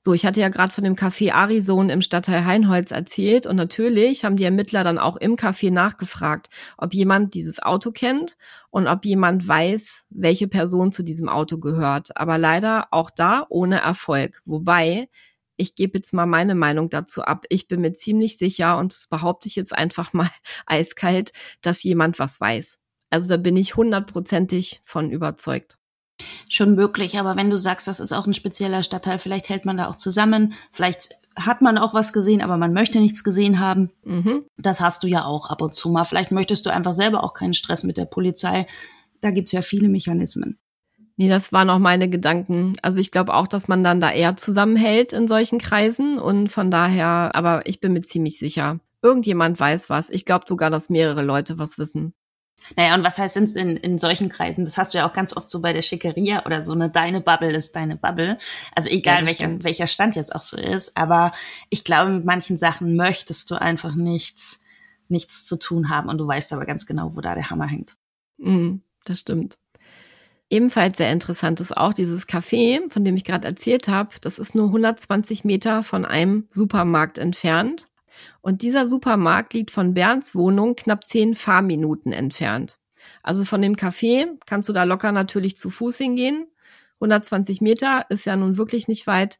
So, ich hatte ja gerade von dem Café Arison im Stadtteil Heinholz erzählt und natürlich haben die Ermittler dann auch im Café nachgefragt, ob jemand dieses Auto kennt und ob jemand weiß, welche Person zu diesem Auto gehört. Aber leider auch da ohne Erfolg. Wobei, ich gebe jetzt mal meine Meinung dazu ab. Ich bin mir ziemlich sicher und das behaupte ich jetzt einfach mal eiskalt, dass jemand was weiß. Also da bin ich hundertprozentig von überzeugt schon möglich. Aber wenn du sagst, das ist auch ein spezieller Stadtteil, vielleicht hält man da auch zusammen, vielleicht hat man auch was gesehen, aber man möchte nichts gesehen haben. Mhm. Das hast du ja auch ab und zu mal. Vielleicht möchtest du einfach selber auch keinen Stress mit der Polizei. Da gibt's ja viele Mechanismen. Nee, das waren auch meine Gedanken. Also ich glaube auch, dass man dann da eher zusammenhält in solchen Kreisen und von daher, aber ich bin mir ziemlich sicher. Irgendjemand weiß was. Ich glaube sogar, dass mehrere Leute was wissen. Naja, und was heißt in, in, solchen Kreisen? Das hast du ja auch ganz oft so bei der Schickeria oder so, ne? Deine Bubble ist deine Bubble. Also egal, ja, welcher, welcher Stand jetzt auch so ist. Aber ich glaube, mit manchen Sachen möchtest du einfach nichts, nichts zu tun haben und du weißt aber ganz genau, wo da der Hammer hängt. Mm, das stimmt. Ebenfalls sehr interessant ist auch dieses Café, von dem ich gerade erzählt habe. Das ist nur 120 Meter von einem Supermarkt entfernt. Und dieser Supermarkt liegt von Bernds Wohnung knapp zehn Fahrminuten entfernt. Also von dem Café kannst du da locker natürlich zu Fuß hingehen. 120 Meter ist ja nun wirklich nicht weit.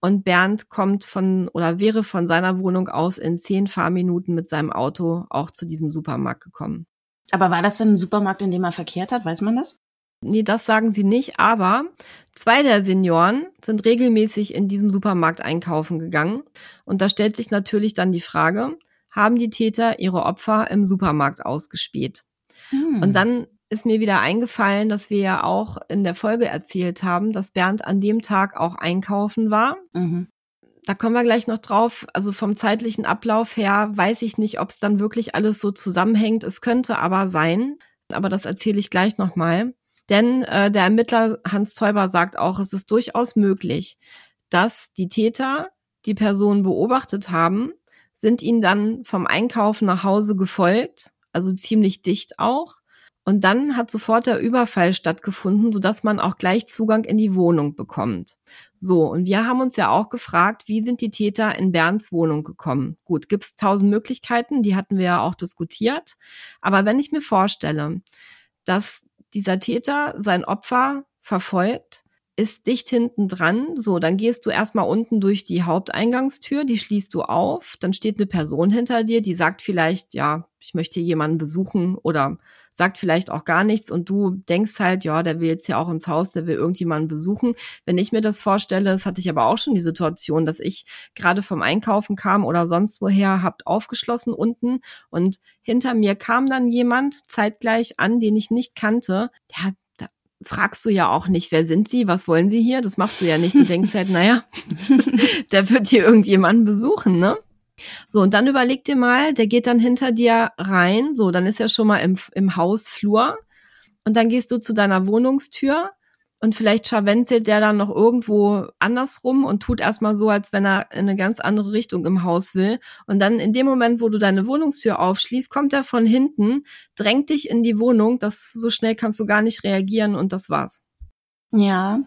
Und Bernd kommt von oder wäre von seiner Wohnung aus in zehn Fahrminuten mit seinem Auto auch zu diesem Supermarkt gekommen. Aber war das denn ein Supermarkt, in dem er verkehrt hat? Weiß man das? Nee, das sagen sie nicht, aber zwei der Senioren sind regelmäßig in diesem Supermarkt einkaufen gegangen. Und da stellt sich natürlich dann die Frage, haben die Täter ihre Opfer im Supermarkt ausgespäht? Hm. Und dann ist mir wieder eingefallen, dass wir ja auch in der Folge erzählt haben, dass Bernd an dem Tag auch einkaufen war. Mhm. Da kommen wir gleich noch drauf. Also vom zeitlichen Ablauf her weiß ich nicht, ob es dann wirklich alles so zusammenhängt. Es könnte aber sein. Aber das erzähle ich gleich nochmal. Denn äh, der Ermittler Hans Teuber sagt auch, es ist durchaus möglich, dass die Täter die Person beobachtet haben, sind ihnen dann vom Einkaufen nach Hause gefolgt, also ziemlich dicht auch. Und dann hat sofort der Überfall stattgefunden, sodass man auch gleich Zugang in die Wohnung bekommt. So, und wir haben uns ja auch gefragt, wie sind die Täter in Bernds Wohnung gekommen? Gut, gibt es tausend Möglichkeiten, die hatten wir ja auch diskutiert. Aber wenn ich mir vorstelle, dass dieser Täter sein Opfer verfolgt, ist dicht hinten dran. So, dann gehst du erstmal unten durch die Haupteingangstür, die schließt du auf, dann steht eine Person hinter dir, die sagt vielleicht, ja, ich möchte jemanden besuchen oder sagt vielleicht auch gar nichts und du denkst halt, ja, der will jetzt ja auch ins Haus, der will irgendjemanden besuchen. Wenn ich mir das vorstelle, das hatte ich aber auch schon die Situation, dass ich gerade vom Einkaufen kam oder sonst woher, habt aufgeschlossen unten und hinter mir kam dann jemand zeitgleich an, den ich nicht kannte. Der hat fragst du ja auch nicht, wer sind sie, was wollen sie hier? Das machst du ja nicht. Du denkst halt, naja, der wird hier irgendjemanden besuchen, ne? So, und dann überleg dir mal, der geht dann hinter dir rein. So, dann ist er schon mal im, im Hausflur. Und dann gehst du zu deiner Wohnungstür und vielleicht scharwenzelt der dann noch irgendwo andersrum und tut erstmal so, als wenn er in eine ganz andere Richtung im Haus will. Und dann in dem Moment, wo du deine Wohnungstür aufschließt, kommt er von hinten, drängt dich in die Wohnung. Das so schnell kannst du gar nicht reagieren und das war's. Ja,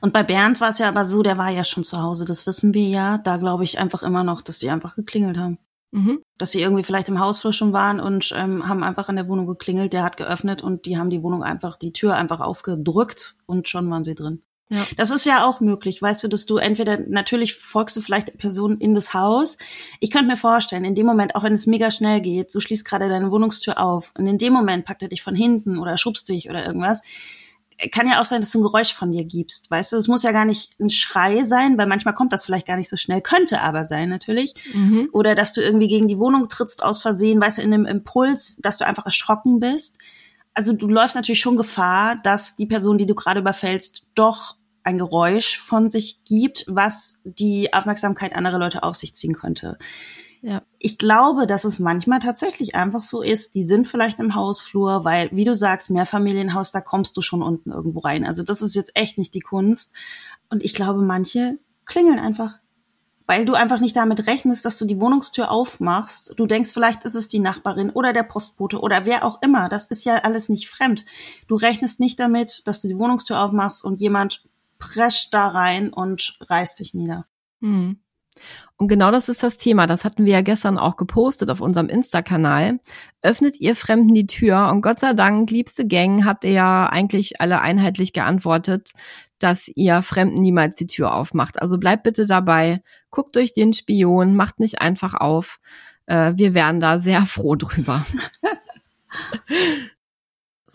und bei Bernd war es ja aber so, der war ja schon zu Hause, das wissen wir ja. Da glaube ich einfach immer noch, dass die einfach geklingelt haben. Mhm. Dass sie irgendwie vielleicht im Hausflur schon waren und ähm, haben einfach an der Wohnung geklingelt, der hat geöffnet und die haben die Wohnung einfach, die Tür einfach aufgedrückt und schon waren sie drin. Ja. Das ist ja auch möglich, weißt du, dass du entweder, natürlich folgst du vielleicht der Person in das Haus. Ich könnte mir vorstellen, in dem Moment, auch wenn es mega schnell geht, du schließt gerade deine Wohnungstür auf und in dem Moment packt er dich von hinten oder schubst dich oder irgendwas kann ja auch sein, dass du ein Geräusch von dir gibst. Weißt du, es muss ja gar nicht ein Schrei sein, weil manchmal kommt das vielleicht gar nicht so schnell, könnte aber sein natürlich. Mhm. Oder dass du irgendwie gegen die Wohnung trittst aus Versehen, weißt du, in einem Impuls, dass du einfach erschrocken bist. Also du läufst natürlich schon Gefahr, dass die Person, die du gerade überfällst, doch ein Geräusch von sich gibt, was die Aufmerksamkeit anderer Leute auf sich ziehen könnte. Ja. Ich glaube, dass es manchmal tatsächlich einfach so ist, die sind vielleicht im Hausflur, weil, wie du sagst, Mehrfamilienhaus, da kommst du schon unten irgendwo rein. Also das ist jetzt echt nicht die Kunst. Und ich glaube, manche klingeln einfach, weil du einfach nicht damit rechnest, dass du die Wohnungstür aufmachst. Du denkst, vielleicht ist es die Nachbarin oder der Postbote oder wer auch immer. Das ist ja alles nicht fremd. Du rechnest nicht damit, dass du die Wohnungstür aufmachst und jemand prescht da rein und reißt dich nieder. Hm. Und genau das ist das Thema. Das hatten wir ja gestern auch gepostet auf unserem Insta-Kanal. Öffnet ihr Fremden die Tür und Gott sei Dank, liebste Gang, habt ihr ja eigentlich alle einheitlich geantwortet, dass ihr Fremden niemals die Tür aufmacht. Also bleibt bitte dabei, guckt durch den Spion, macht nicht einfach auf. Äh, wir wären da sehr froh drüber.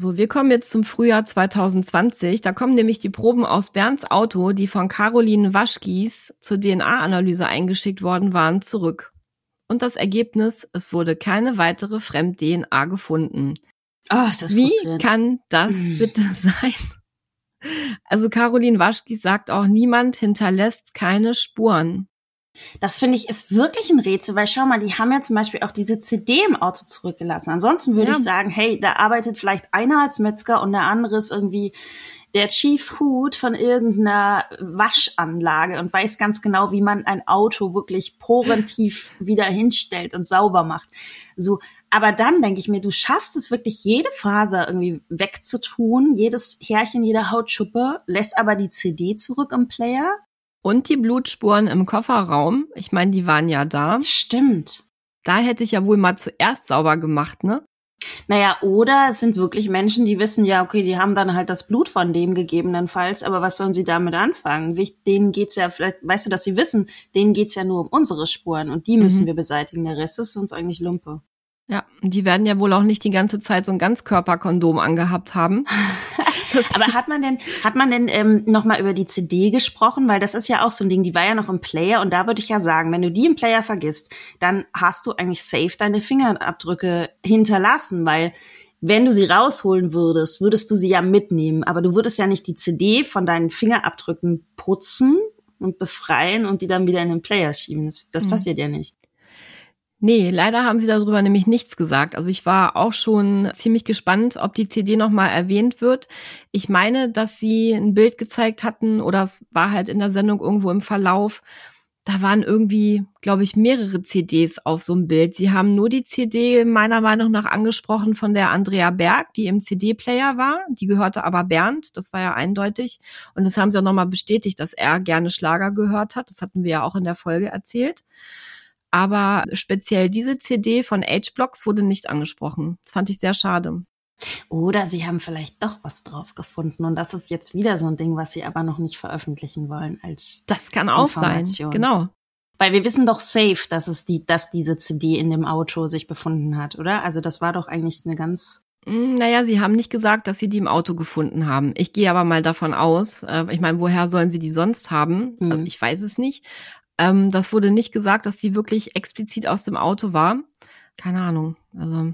So, wir kommen jetzt zum Frühjahr 2020. Da kommen nämlich die Proben aus Bernds Auto, die von Caroline Waschkies zur DNA-Analyse eingeschickt worden waren, zurück. Und das Ergebnis, es wurde keine weitere Fremd-DNA gefunden. Oh, ist das Wie kann das hm. bitte sein? Also Caroline Waschkies sagt auch, niemand hinterlässt keine Spuren. Das finde ich ist wirklich ein Rätsel, weil schau mal, die haben ja zum Beispiel auch diese CD im Auto zurückgelassen. Ansonsten würde ja. ich sagen, hey, da arbeitet vielleicht einer als Metzger und der andere ist irgendwie der Chief Hood von irgendeiner Waschanlage und weiß ganz genau, wie man ein Auto wirklich porentief wieder hinstellt und sauber macht. So, aber dann denke ich mir, du schaffst es wirklich, jede Faser irgendwie wegzutun, jedes Härchen, jede Hautschuppe, lässt aber die CD zurück im Player und die Blutspuren im Kofferraum, ich meine, die waren ja da. Stimmt. Da hätte ich ja wohl mal zuerst sauber gemacht, ne? Naja, oder es sind wirklich Menschen, die wissen ja, okay, die haben dann halt das Blut von dem gegebenenfalls, aber was sollen sie damit anfangen? Denen geht's ja, vielleicht, weißt du, dass sie wissen, denen geht's ja nur um unsere Spuren und die müssen mhm. wir beseitigen. Der Rest ist uns eigentlich Lumpe. Ja, die werden ja wohl auch nicht die ganze Zeit so ein Ganzkörperkondom angehabt haben. Aber hat man denn, hat man denn ähm, noch mal über die CD gesprochen? Weil das ist ja auch so ein Ding, die war ja noch im Player und da würde ich ja sagen, wenn du die im Player vergisst, dann hast du eigentlich safe deine Fingerabdrücke hinterlassen, weil wenn du sie rausholen würdest, würdest du sie ja mitnehmen, aber du würdest ja nicht die CD von deinen Fingerabdrücken putzen und befreien und die dann wieder in den Player schieben. Das, das mhm. passiert ja nicht. Nee, leider haben sie darüber nämlich nichts gesagt. Also ich war auch schon ziemlich gespannt, ob die CD nochmal erwähnt wird. Ich meine, dass sie ein Bild gezeigt hatten oder es war halt in der Sendung irgendwo im Verlauf. Da waren irgendwie, glaube ich, mehrere CDs auf so einem Bild. Sie haben nur die CD meiner Meinung nach angesprochen von der Andrea Berg, die im CD-Player war. Die gehörte aber Bernd, das war ja eindeutig. Und das haben sie auch nochmal bestätigt, dass er gerne Schlager gehört hat. Das hatten wir ja auch in der Folge erzählt. Aber speziell diese CD von H-Blocks wurde nicht angesprochen. Das fand ich sehr schade. Oder sie haben vielleicht doch was drauf gefunden und das ist jetzt wieder so ein Ding, was sie aber noch nicht veröffentlichen wollen als Das kann auch sein. Genau. Weil wir wissen doch safe, dass es die, dass diese CD in dem Auto sich befunden hat, oder? Also das war doch eigentlich eine ganz hm, naja, sie haben nicht gesagt, dass sie die im Auto gefunden haben. Ich gehe aber mal davon aus. Äh, ich meine, woher sollen sie die sonst haben? Hm. Ich weiß es nicht. Ähm, das wurde nicht gesagt, dass die wirklich explizit aus dem Auto war. Keine Ahnung. Also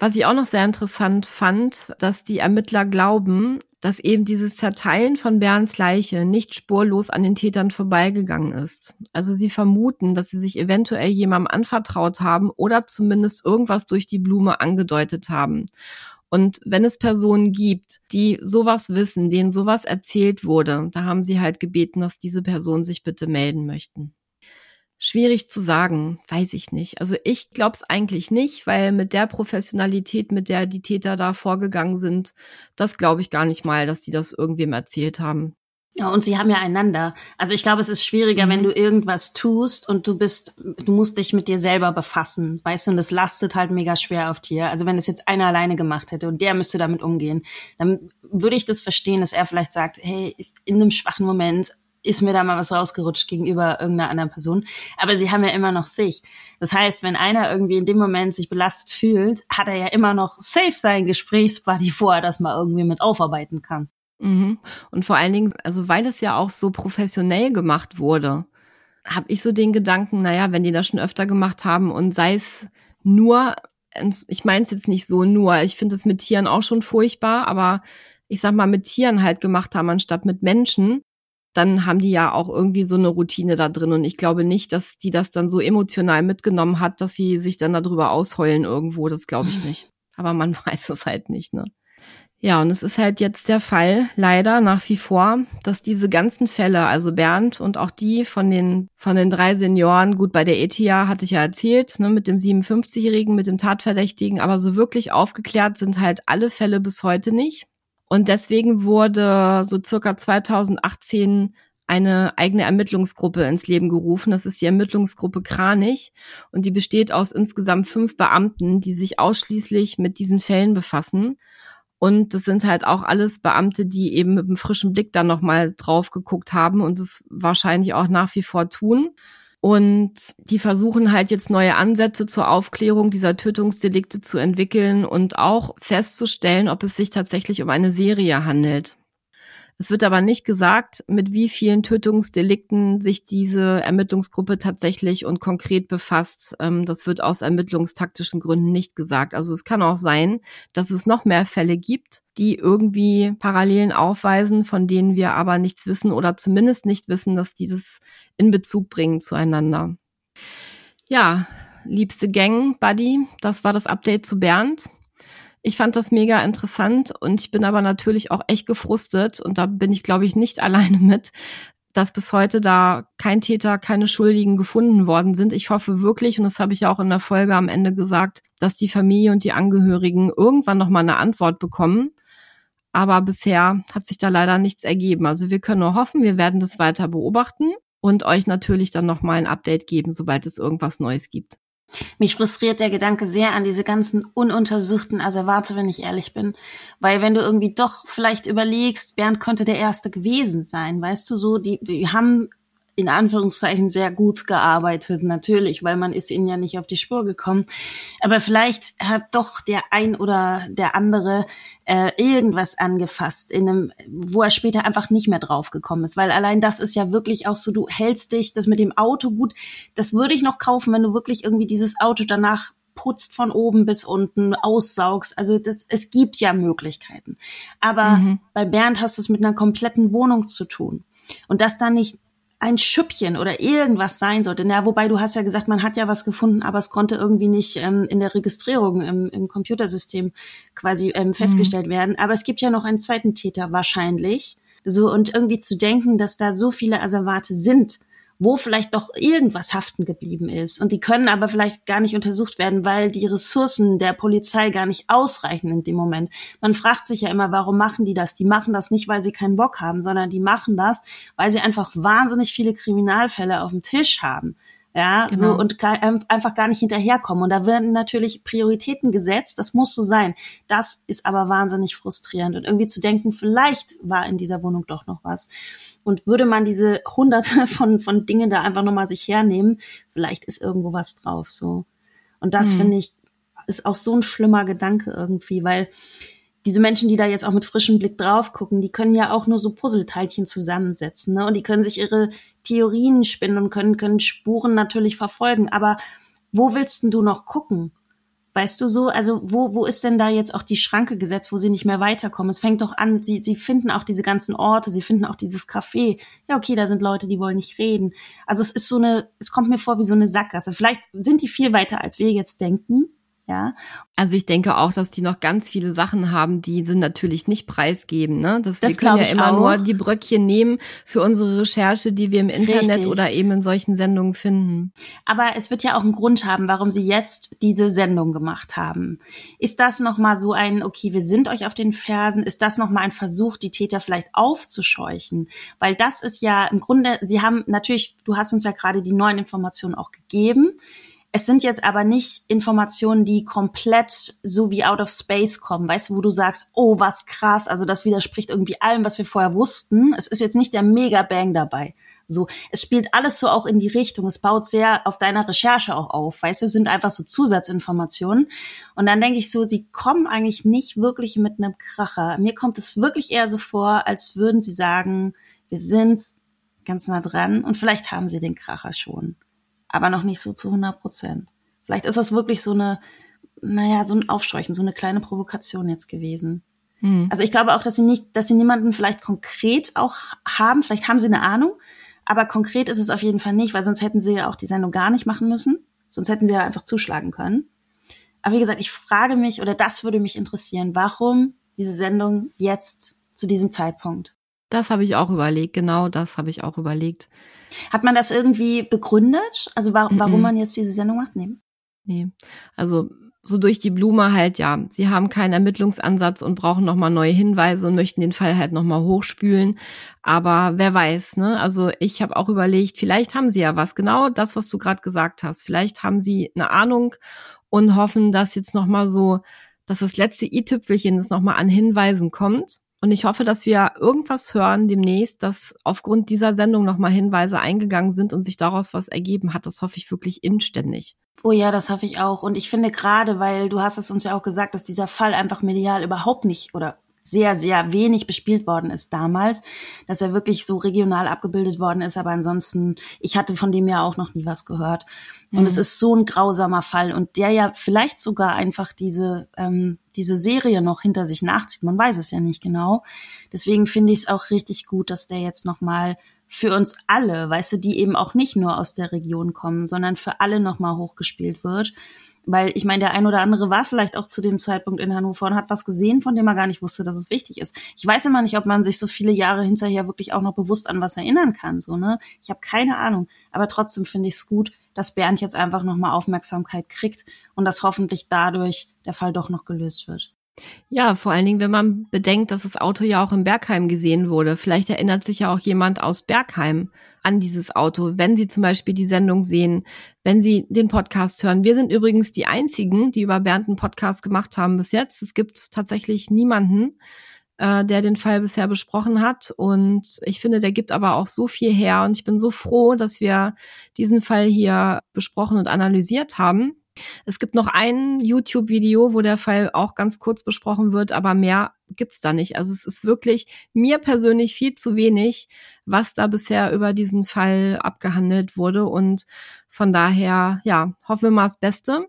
Was ich auch noch sehr interessant fand, dass die Ermittler glauben, dass eben dieses Zerteilen von Bernds Leiche nicht spurlos an den Tätern vorbeigegangen ist. Also sie vermuten, dass sie sich eventuell jemandem anvertraut haben oder zumindest irgendwas durch die Blume angedeutet haben. Und wenn es Personen gibt, die sowas wissen, denen sowas erzählt wurde, da haben sie halt gebeten, dass diese Personen sich bitte melden möchten. Schwierig zu sagen, weiß ich nicht. Also ich glaube es eigentlich nicht, weil mit der Professionalität, mit der die Täter da vorgegangen sind, das glaube ich gar nicht mal, dass die das irgendwem erzählt haben. Ja, und sie haben ja einander. Also ich glaube, es ist schwieriger, mhm. wenn du irgendwas tust und du bist, du musst dich mit dir selber befassen, weißt du, und das lastet halt mega schwer auf dir. Also wenn es jetzt einer alleine gemacht hätte und der müsste damit umgehen, dann würde ich das verstehen, dass er vielleicht sagt, hey, in einem schwachen Moment ist mir da mal was rausgerutscht gegenüber irgendeiner anderen Person. Aber sie haben ja immer noch sich. Das heißt, wenn einer irgendwie in dem Moment sich belastet fühlt, hat er ja immer noch safe sein Gesprächsbuddy vor, dass man irgendwie mit aufarbeiten kann. Mhm. Und vor allen Dingen, also weil es ja auch so professionell gemacht wurde, habe ich so den Gedanken, naja, wenn die das schon öfter gemacht haben und sei es nur, ich meine es jetzt nicht so nur, ich finde es mit Tieren auch schon furchtbar, aber ich sag mal, mit Tieren halt gemacht haben, anstatt mit Menschen, dann haben die ja auch irgendwie so eine Routine da drin. Und ich glaube nicht, dass die das dann so emotional mitgenommen hat, dass sie sich dann darüber ausheulen irgendwo. Das glaube ich nicht. Aber man weiß es halt nicht, ne? Ja, und es ist halt jetzt der Fall, leider nach wie vor, dass diese ganzen Fälle, also Bernd und auch die von den, von den drei Senioren, gut, bei der ETIA hatte ich ja erzählt, ne, mit dem 57-Jährigen, mit dem Tatverdächtigen, aber so wirklich aufgeklärt sind halt alle Fälle bis heute nicht. Und deswegen wurde so circa 2018 eine eigene Ermittlungsgruppe ins Leben gerufen. Das ist die Ermittlungsgruppe Kranich und die besteht aus insgesamt fünf Beamten, die sich ausschließlich mit diesen Fällen befassen. Und das sind halt auch alles Beamte, die eben mit einem frischen Blick dann nochmal drauf geguckt haben und es wahrscheinlich auch nach wie vor tun. Und die versuchen halt jetzt neue Ansätze zur Aufklärung dieser Tötungsdelikte zu entwickeln und auch festzustellen, ob es sich tatsächlich um eine Serie handelt. Es wird aber nicht gesagt, mit wie vielen Tötungsdelikten sich diese Ermittlungsgruppe tatsächlich und konkret befasst. Ähm, das wird aus ermittlungstaktischen Gründen nicht gesagt. Also es kann auch sein, dass es noch mehr Fälle gibt, die irgendwie Parallelen aufweisen, von denen wir aber nichts wissen oder zumindest nicht wissen, dass dieses in Bezug bringen zueinander. Ja, liebste Gang, Buddy, das war das Update zu Bernd. Ich fand das mega interessant und ich bin aber natürlich auch echt gefrustet und da bin ich, glaube ich, nicht alleine mit, dass bis heute da kein Täter, keine Schuldigen gefunden worden sind. Ich hoffe wirklich, und das habe ich ja auch in der Folge am Ende gesagt, dass die Familie und die Angehörigen irgendwann nochmal eine Antwort bekommen. Aber bisher hat sich da leider nichts ergeben. Also wir können nur hoffen, wir werden das weiter beobachten und euch natürlich dann nochmal ein Update geben, sobald es irgendwas Neues gibt. Mich frustriert der Gedanke sehr an diese ganzen ununtersuchten Asservate, wenn ich ehrlich bin. Weil wenn du irgendwie doch vielleicht überlegst, Bernd könnte der Erste gewesen sein, weißt du so, die, die haben in Anführungszeichen sehr gut gearbeitet, natürlich, weil man ist ihnen ja nicht auf die Spur gekommen. Aber vielleicht hat doch der ein oder der andere äh, irgendwas angefasst, in einem, wo er später einfach nicht mehr drauf gekommen ist. Weil allein das ist ja wirklich auch so, du hältst dich, das mit dem Auto gut, das würde ich noch kaufen, wenn du wirklich irgendwie dieses Auto danach putzt von oben bis unten, aussaugst. Also das, es gibt ja Möglichkeiten. Aber mhm. bei Bernd hast du es mit einer kompletten Wohnung zu tun. Und das dann nicht ein Schüppchen oder irgendwas sein sollte. Na, wobei du hast ja gesagt, man hat ja was gefunden, aber es konnte irgendwie nicht ähm, in der Registrierung im, im Computersystem quasi ähm, mhm. festgestellt mhm. werden. Aber es gibt ja noch einen zweiten Täter wahrscheinlich. So und irgendwie zu denken, dass da so viele Asservate sind, wo vielleicht doch irgendwas haften geblieben ist. Und die können aber vielleicht gar nicht untersucht werden, weil die Ressourcen der Polizei gar nicht ausreichen in dem Moment. Man fragt sich ja immer, warum machen die das? Die machen das nicht, weil sie keinen Bock haben, sondern die machen das, weil sie einfach wahnsinnig viele Kriminalfälle auf dem Tisch haben. Ja, genau. so und ähm, einfach gar nicht hinterherkommen. Und da werden natürlich Prioritäten gesetzt, das muss so sein. Das ist aber wahnsinnig frustrierend. Und irgendwie zu denken, vielleicht war in dieser Wohnung doch noch was. Und würde man diese hunderte von, von Dingen da einfach nochmal sich hernehmen, vielleicht ist irgendwo was drauf, so. Und das hm. finde ich, ist auch so ein schlimmer Gedanke irgendwie, weil diese Menschen, die da jetzt auch mit frischem Blick drauf gucken, die können ja auch nur so Puzzleteilchen zusammensetzen, ne? Und die können sich ihre Theorien spinnen und können, können Spuren natürlich verfolgen. Aber wo willst denn du noch gucken? Weißt du so, also wo, wo ist denn da jetzt auch die Schranke gesetzt, wo sie nicht mehr weiterkommen? Es fängt doch an, sie, sie finden auch diese ganzen Orte, sie finden auch dieses Café. Ja, okay, da sind Leute, die wollen nicht reden. Also es ist so eine, es kommt mir vor wie so eine Sackgasse. Vielleicht sind die viel weiter, als wir jetzt denken. Ja. Also ich denke auch, dass die noch ganz viele Sachen haben, die sind natürlich nicht preisgeben. Ne? Das, das wir können ja immer auch. nur die Bröckchen nehmen für unsere Recherche, die wir im Internet Richtig. oder eben in solchen Sendungen finden. Aber es wird ja auch einen Grund haben, warum sie jetzt diese Sendung gemacht haben. Ist das nochmal so ein, okay, wir sind euch auf den Fersen, ist das nochmal ein Versuch, die Täter vielleicht aufzuscheuchen? Weil das ist ja im Grunde, sie haben natürlich, du hast uns ja gerade die neuen Informationen auch gegeben. Es sind jetzt aber nicht Informationen, die komplett so wie out of space kommen, weißt du, wo du sagst, oh, was krass, also das widerspricht irgendwie allem, was wir vorher wussten. Es ist jetzt nicht der Mega-Bang dabei. So, es spielt alles so auch in die Richtung. Es baut sehr auf deiner Recherche auch auf, weißt du, es sind einfach so Zusatzinformationen. Und dann denke ich so, sie kommen eigentlich nicht wirklich mit einem Kracher. Mir kommt es wirklich eher so vor, als würden sie sagen, wir sind ganz nah dran und vielleicht haben sie den Kracher schon aber noch nicht so zu 100 Prozent. Vielleicht ist das wirklich so eine, naja, so ein Aufscheuchen, so eine kleine Provokation jetzt gewesen. Mhm. Also ich glaube auch, dass sie nicht, dass sie niemanden vielleicht konkret auch haben. Vielleicht haben sie eine Ahnung, aber konkret ist es auf jeden Fall nicht, weil sonst hätten sie ja auch die Sendung gar nicht machen müssen. Sonst hätten sie ja einfach zuschlagen können. Aber wie gesagt, ich frage mich, oder das würde mich interessieren, warum diese Sendung jetzt zu diesem Zeitpunkt? Das habe ich auch überlegt, genau das habe ich auch überlegt. Hat man das irgendwie begründet? Also wa warum mm -mm. man jetzt diese Sendung macht? Nee. Nee. Also so durch die Blume halt, ja. Sie haben keinen Ermittlungsansatz und brauchen nochmal neue Hinweise und möchten den Fall halt nochmal hochspülen. Aber wer weiß, ne? Also ich habe auch überlegt, vielleicht haben sie ja was, genau das, was du gerade gesagt hast. Vielleicht haben sie eine Ahnung und hoffen, dass jetzt nochmal so, dass das letzte i-Tüpfelchen jetzt nochmal an Hinweisen kommt und ich hoffe, dass wir irgendwas hören demnächst, dass aufgrund dieser Sendung nochmal Hinweise eingegangen sind und sich daraus was ergeben hat. Das hoffe ich wirklich inständig. Oh ja, das hoffe ich auch. Und ich finde gerade, weil du hast es uns ja auch gesagt, dass dieser Fall einfach medial überhaupt nicht oder sehr, sehr wenig bespielt worden ist damals, dass er wirklich so regional abgebildet worden ist. Aber ansonsten, ich hatte von dem ja auch noch nie was gehört. Und mhm. es ist so ein grausamer Fall und der ja vielleicht sogar einfach diese, ähm, diese Serie noch hinter sich nachzieht. Man weiß es ja nicht genau. Deswegen finde ich es auch richtig gut, dass der jetzt nochmal für uns alle, weißt du, die eben auch nicht nur aus der Region kommen, sondern für alle nochmal hochgespielt wird. Weil ich meine, der ein oder andere war vielleicht auch zu dem Zeitpunkt in Hannover und hat was gesehen, von dem er gar nicht wusste, dass es wichtig ist. Ich weiß immer nicht, ob man sich so viele Jahre hinterher wirklich auch noch bewusst an was erinnern kann. So, ne? Ich habe keine Ahnung. Aber trotzdem finde ich es gut, dass Bernd jetzt einfach nochmal Aufmerksamkeit kriegt und dass hoffentlich dadurch der Fall doch noch gelöst wird. Ja, vor allen Dingen, wenn man bedenkt, dass das Auto ja auch in Bergheim gesehen wurde. Vielleicht erinnert sich ja auch jemand aus Bergheim an dieses Auto, wenn Sie zum Beispiel die Sendung sehen, wenn Sie den Podcast hören. Wir sind übrigens die einzigen, die über Bernd einen Podcast gemacht haben bis jetzt. Es gibt tatsächlich niemanden, äh, der den Fall bisher besprochen hat. Und ich finde, der gibt aber auch so viel her. Und ich bin so froh, dass wir diesen Fall hier besprochen und analysiert haben. Es gibt noch ein YouTube-Video, wo der Fall auch ganz kurz besprochen wird, aber mehr gibt's da nicht. Also es ist wirklich mir persönlich viel zu wenig, was da bisher über diesen Fall abgehandelt wurde. Und von daher, ja, hoffen wir mal das Beste.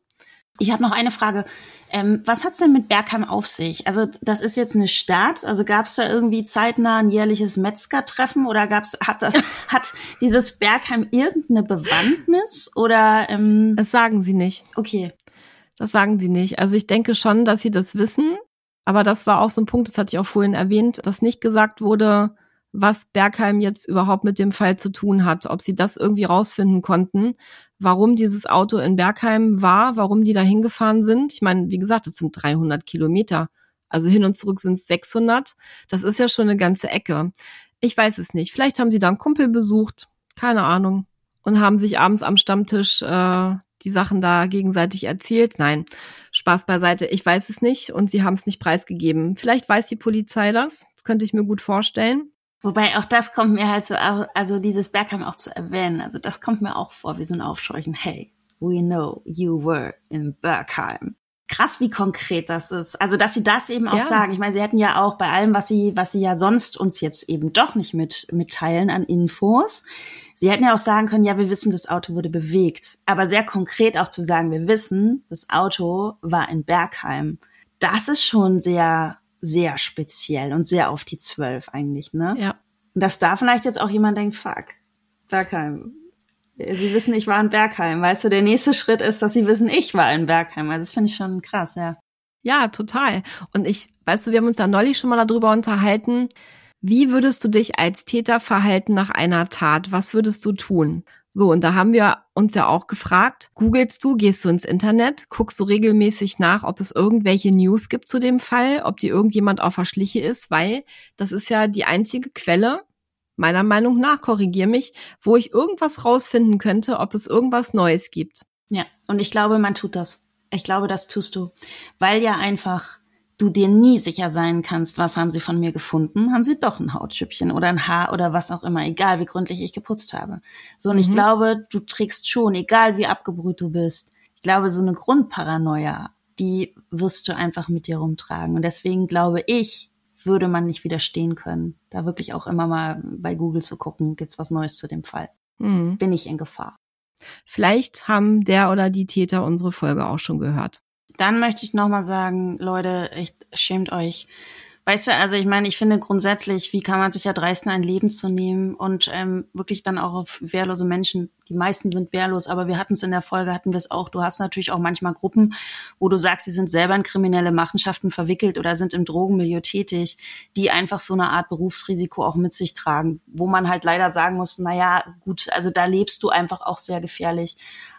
Ich habe noch eine Frage. Ähm, was hat's denn mit Bergheim auf sich? Also das ist jetzt eine Stadt. Also gab es da irgendwie zeitnah ein jährliches Metzgertreffen oder gab's hat das hat dieses Bergheim irgendeine Bewandtnis oder? Ähm das sagen sie nicht. Okay. Das sagen sie nicht. Also ich denke schon, dass sie das wissen. Aber das war auch so ein Punkt, das hatte ich auch vorhin erwähnt, dass nicht gesagt wurde, was Bergheim jetzt überhaupt mit dem Fall zu tun hat, ob sie das irgendwie rausfinden konnten, warum dieses Auto in Bergheim war, warum die da hingefahren sind. Ich meine, wie gesagt, es sind 300 Kilometer. Also hin und zurück sind es 600. Das ist ja schon eine ganze Ecke. Ich weiß es nicht. Vielleicht haben sie da einen Kumpel besucht, keine Ahnung, und haben sich abends am Stammtisch äh, die Sachen da gegenseitig erzählt. Nein, Spaß beiseite. Ich weiß es nicht und sie haben es nicht preisgegeben. Vielleicht weiß die Polizei das. Das könnte ich mir gut vorstellen. Wobei auch das kommt mir halt so, also dieses Bergheim auch zu erwähnen, also das kommt mir auch vor wie so ein Aufscheuchen. Hey, we know you were in Bergheim. Krass, wie konkret das ist. Also, dass sie das eben auch ja. sagen. Ich meine, sie hätten ja auch bei allem, was sie, was sie ja sonst uns jetzt eben doch nicht mit, mitteilen an Infos, Sie hätten ja auch sagen können, ja, wir wissen, das Auto wurde bewegt. Aber sehr konkret auch zu sagen, wir wissen, das Auto war in Bergheim. Das ist schon sehr, sehr speziell und sehr auf die Zwölf eigentlich, ne? Ja. Und dass da vielleicht jetzt auch jemand denkt, fuck, Bergheim. Sie wissen, ich war in Bergheim. Weißt du, der nächste Schritt ist, dass sie wissen, ich war in Bergheim. Also das finde ich schon krass, ja. Ja, total. Und ich, weißt du, wir haben uns da neulich schon mal darüber unterhalten. Wie würdest du dich als Täter verhalten nach einer Tat? Was würdest du tun? So, und da haben wir uns ja auch gefragt, googelst du, gehst du ins Internet, guckst du regelmäßig nach, ob es irgendwelche News gibt zu dem Fall, ob dir irgendjemand auf der Schliche ist, weil das ist ja die einzige Quelle, meiner Meinung nach, korrigier mich, wo ich irgendwas rausfinden könnte, ob es irgendwas Neues gibt. Ja, und ich glaube, man tut das. Ich glaube, das tust du, weil ja einfach du dir nie sicher sein kannst, was haben sie von mir gefunden? Haben sie doch ein Hautschüppchen oder ein Haar oder was auch immer, egal wie gründlich ich geputzt habe. So, und mhm. ich glaube, du trägst schon, egal wie abgebrüht du bist, ich glaube, so eine Grundparanoia, die wirst du einfach mit dir rumtragen. Und deswegen glaube ich, würde man nicht widerstehen können, da wirklich auch immer mal bei Google zu gucken, gibt's was Neues zu dem Fall. Mhm. Bin ich in Gefahr. Vielleicht haben der oder die Täter unsere Folge auch schon gehört. Dann möchte ich nochmal sagen, Leute, echt schämt euch. Weißt du, also ich meine, ich finde grundsätzlich, wie kann man sich erdreisten, ein Leben zu nehmen und ähm, wirklich dann auch auf wehrlose Menschen. Die meisten sind wehrlos, aber wir hatten es in der Folge, hatten wir es auch. Du hast natürlich auch manchmal Gruppen, wo du sagst, sie sind selber in kriminelle Machenschaften verwickelt oder sind im Drogenmilieu tätig, die einfach so eine Art Berufsrisiko auch mit sich tragen, wo man halt leider sagen muss, na ja, gut, also da lebst du einfach auch sehr gefährlich.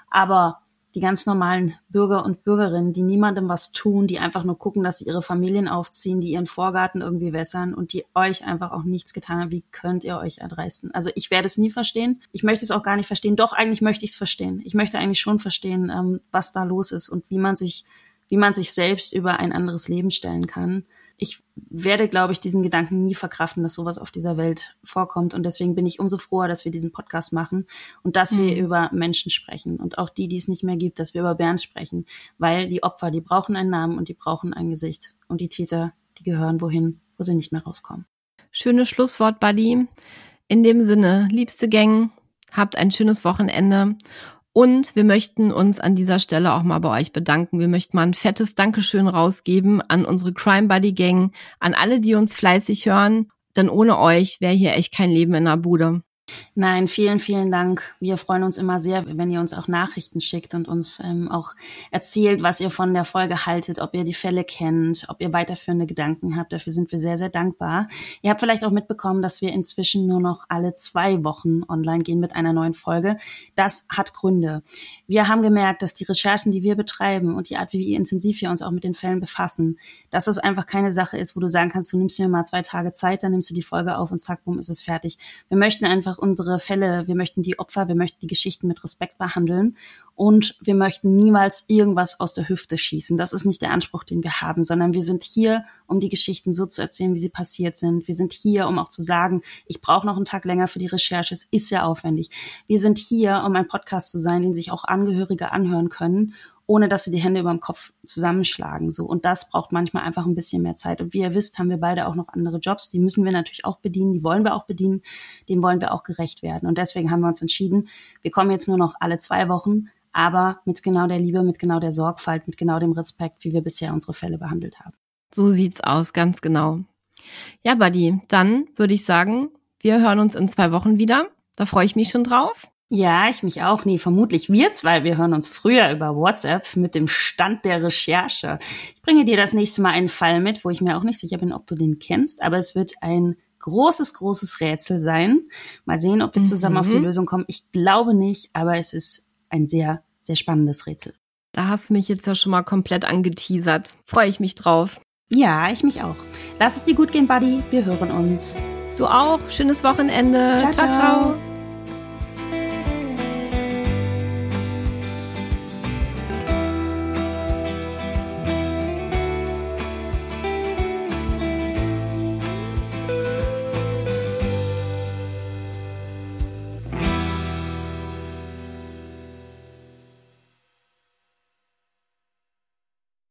Aber die ganz normalen Bürger und Bürgerinnen, die niemandem was tun, die einfach nur gucken, dass sie ihre Familien aufziehen, die ihren Vorgarten irgendwie wässern und die euch einfach auch nichts getan haben. Wie könnt ihr euch erdreisten? Also ich werde es nie verstehen. Ich möchte es auch gar nicht verstehen. Doch, eigentlich möchte ich es verstehen. Ich möchte eigentlich schon verstehen, ähm, was da los ist und wie man sich, wie man sich selbst über ein anderes Leben stellen kann ich werde, glaube ich, diesen Gedanken nie verkraften, dass sowas auf dieser Welt vorkommt. Und deswegen bin ich umso froher, dass wir diesen Podcast machen und dass mhm. wir über Menschen sprechen und auch die, die es nicht mehr gibt, dass wir über Bernd sprechen. Weil die Opfer, die brauchen einen Namen und die brauchen ein Gesicht. Und die Täter, die gehören wohin, wo sie nicht mehr rauskommen. Schönes Schlusswort, Buddy. In dem Sinne, liebste Gang, habt ein schönes Wochenende und wir möchten uns an dieser Stelle auch mal bei euch bedanken. Wir möchten mal ein fettes Dankeschön rausgeben an unsere Crime Buddy Gang, an alle, die uns fleißig hören. Denn ohne euch wäre hier echt kein Leben in der Bude. Nein, vielen, vielen Dank. Wir freuen uns immer sehr, wenn ihr uns auch Nachrichten schickt und uns ähm, auch erzählt, was ihr von der Folge haltet, ob ihr die Fälle kennt, ob ihr weiterführende Gedanken habt. Dafür sind wir sehr, sehr dankbar. Ihr habt vielleicht auch mitbekommen, dass wir inzwischen nur noch alle zwei Wochen online gehen mit einer neuen Folge. Das hat Gründe. Wir haben gemerkt, dass die Recherchen, die wir betreiben und die Art, wie intensiv wir uns auch mit den Fällen befassen, dass das einfach keine Sache ist, wo du sagen kannst, du nimmst dir mal zwei Tage Zeit, dann nimmst du die Folge auf und zack, bumm, ist es fertig. Wir möchten einfach einfach unsere Fälle, wir möchten die Opfer, wir möchten die Geschichten mit Respekt behandeln und wir möchten niemals irgendwas aus der Hüfte schießen. Das ist nicht der Anspruch, den wir haben, sondern wir sind hier, um die Geschichten so zu erzählen, wie sie passiert sind. Wir sind hier, um auch zu sagen, ich brauche noch einen Tag länger für die Recherche, es ist ja aufwendig. Wir sind hier, um ein Podcast zu sein, den sich auch Angehörige anhören können ohne dass sie die Hände über dem Kopf zusammenschlagen. So. Und das braucht manchmal einfach ein bisschen mehr Zeit. Und wie ihr wisst, haben wir beide auch noch andere Jobs. Die müssen wir natürlich auch bedienen. Die wollen wir auch bedienen. Dem wollen wir auch gerecht werden. Und deswegen haben wir uns entschieden, wir kommen jetzt nur noch alle zwei Wochen, aber mit genau der Liebe, mit genau der Sorgfalt, mit genau dem Respekt, wie wir bisher unsere Fälle behandelt haben. So sieht's aus, ganz genau. Ja, Buddy, dann würde ich sagen, wir hören uns in zwei Wochen wieder. Da freue ich mich schon drauf. Ja, ich mich auch. Nee, vermutlich wir zwei. Wir hören uns früher über WhatsApp mit dem Stand der Recherche. Ich bringe dir das nächste Mal einen Fall mit, wo ich mir auch nicht sicher bin, ob du den kennst, aber es wird ein großes, großes Rätsel sein. Mal sehen, ob wir zusammen mhm. auf die mhm. Lösung kommen. Ich glaube nicht, aber es ist ein sehr, sehr spannendes Rätsel. Da hast du mich jetzt ja schon mal komplett angeteasert. Freue ich mich drauf. Ja, ich mich auch. Lass es dir gut gehen, Buddy. Wir hören uns. Du auch. Schönes Wochenende. ciao. ciao. ciao.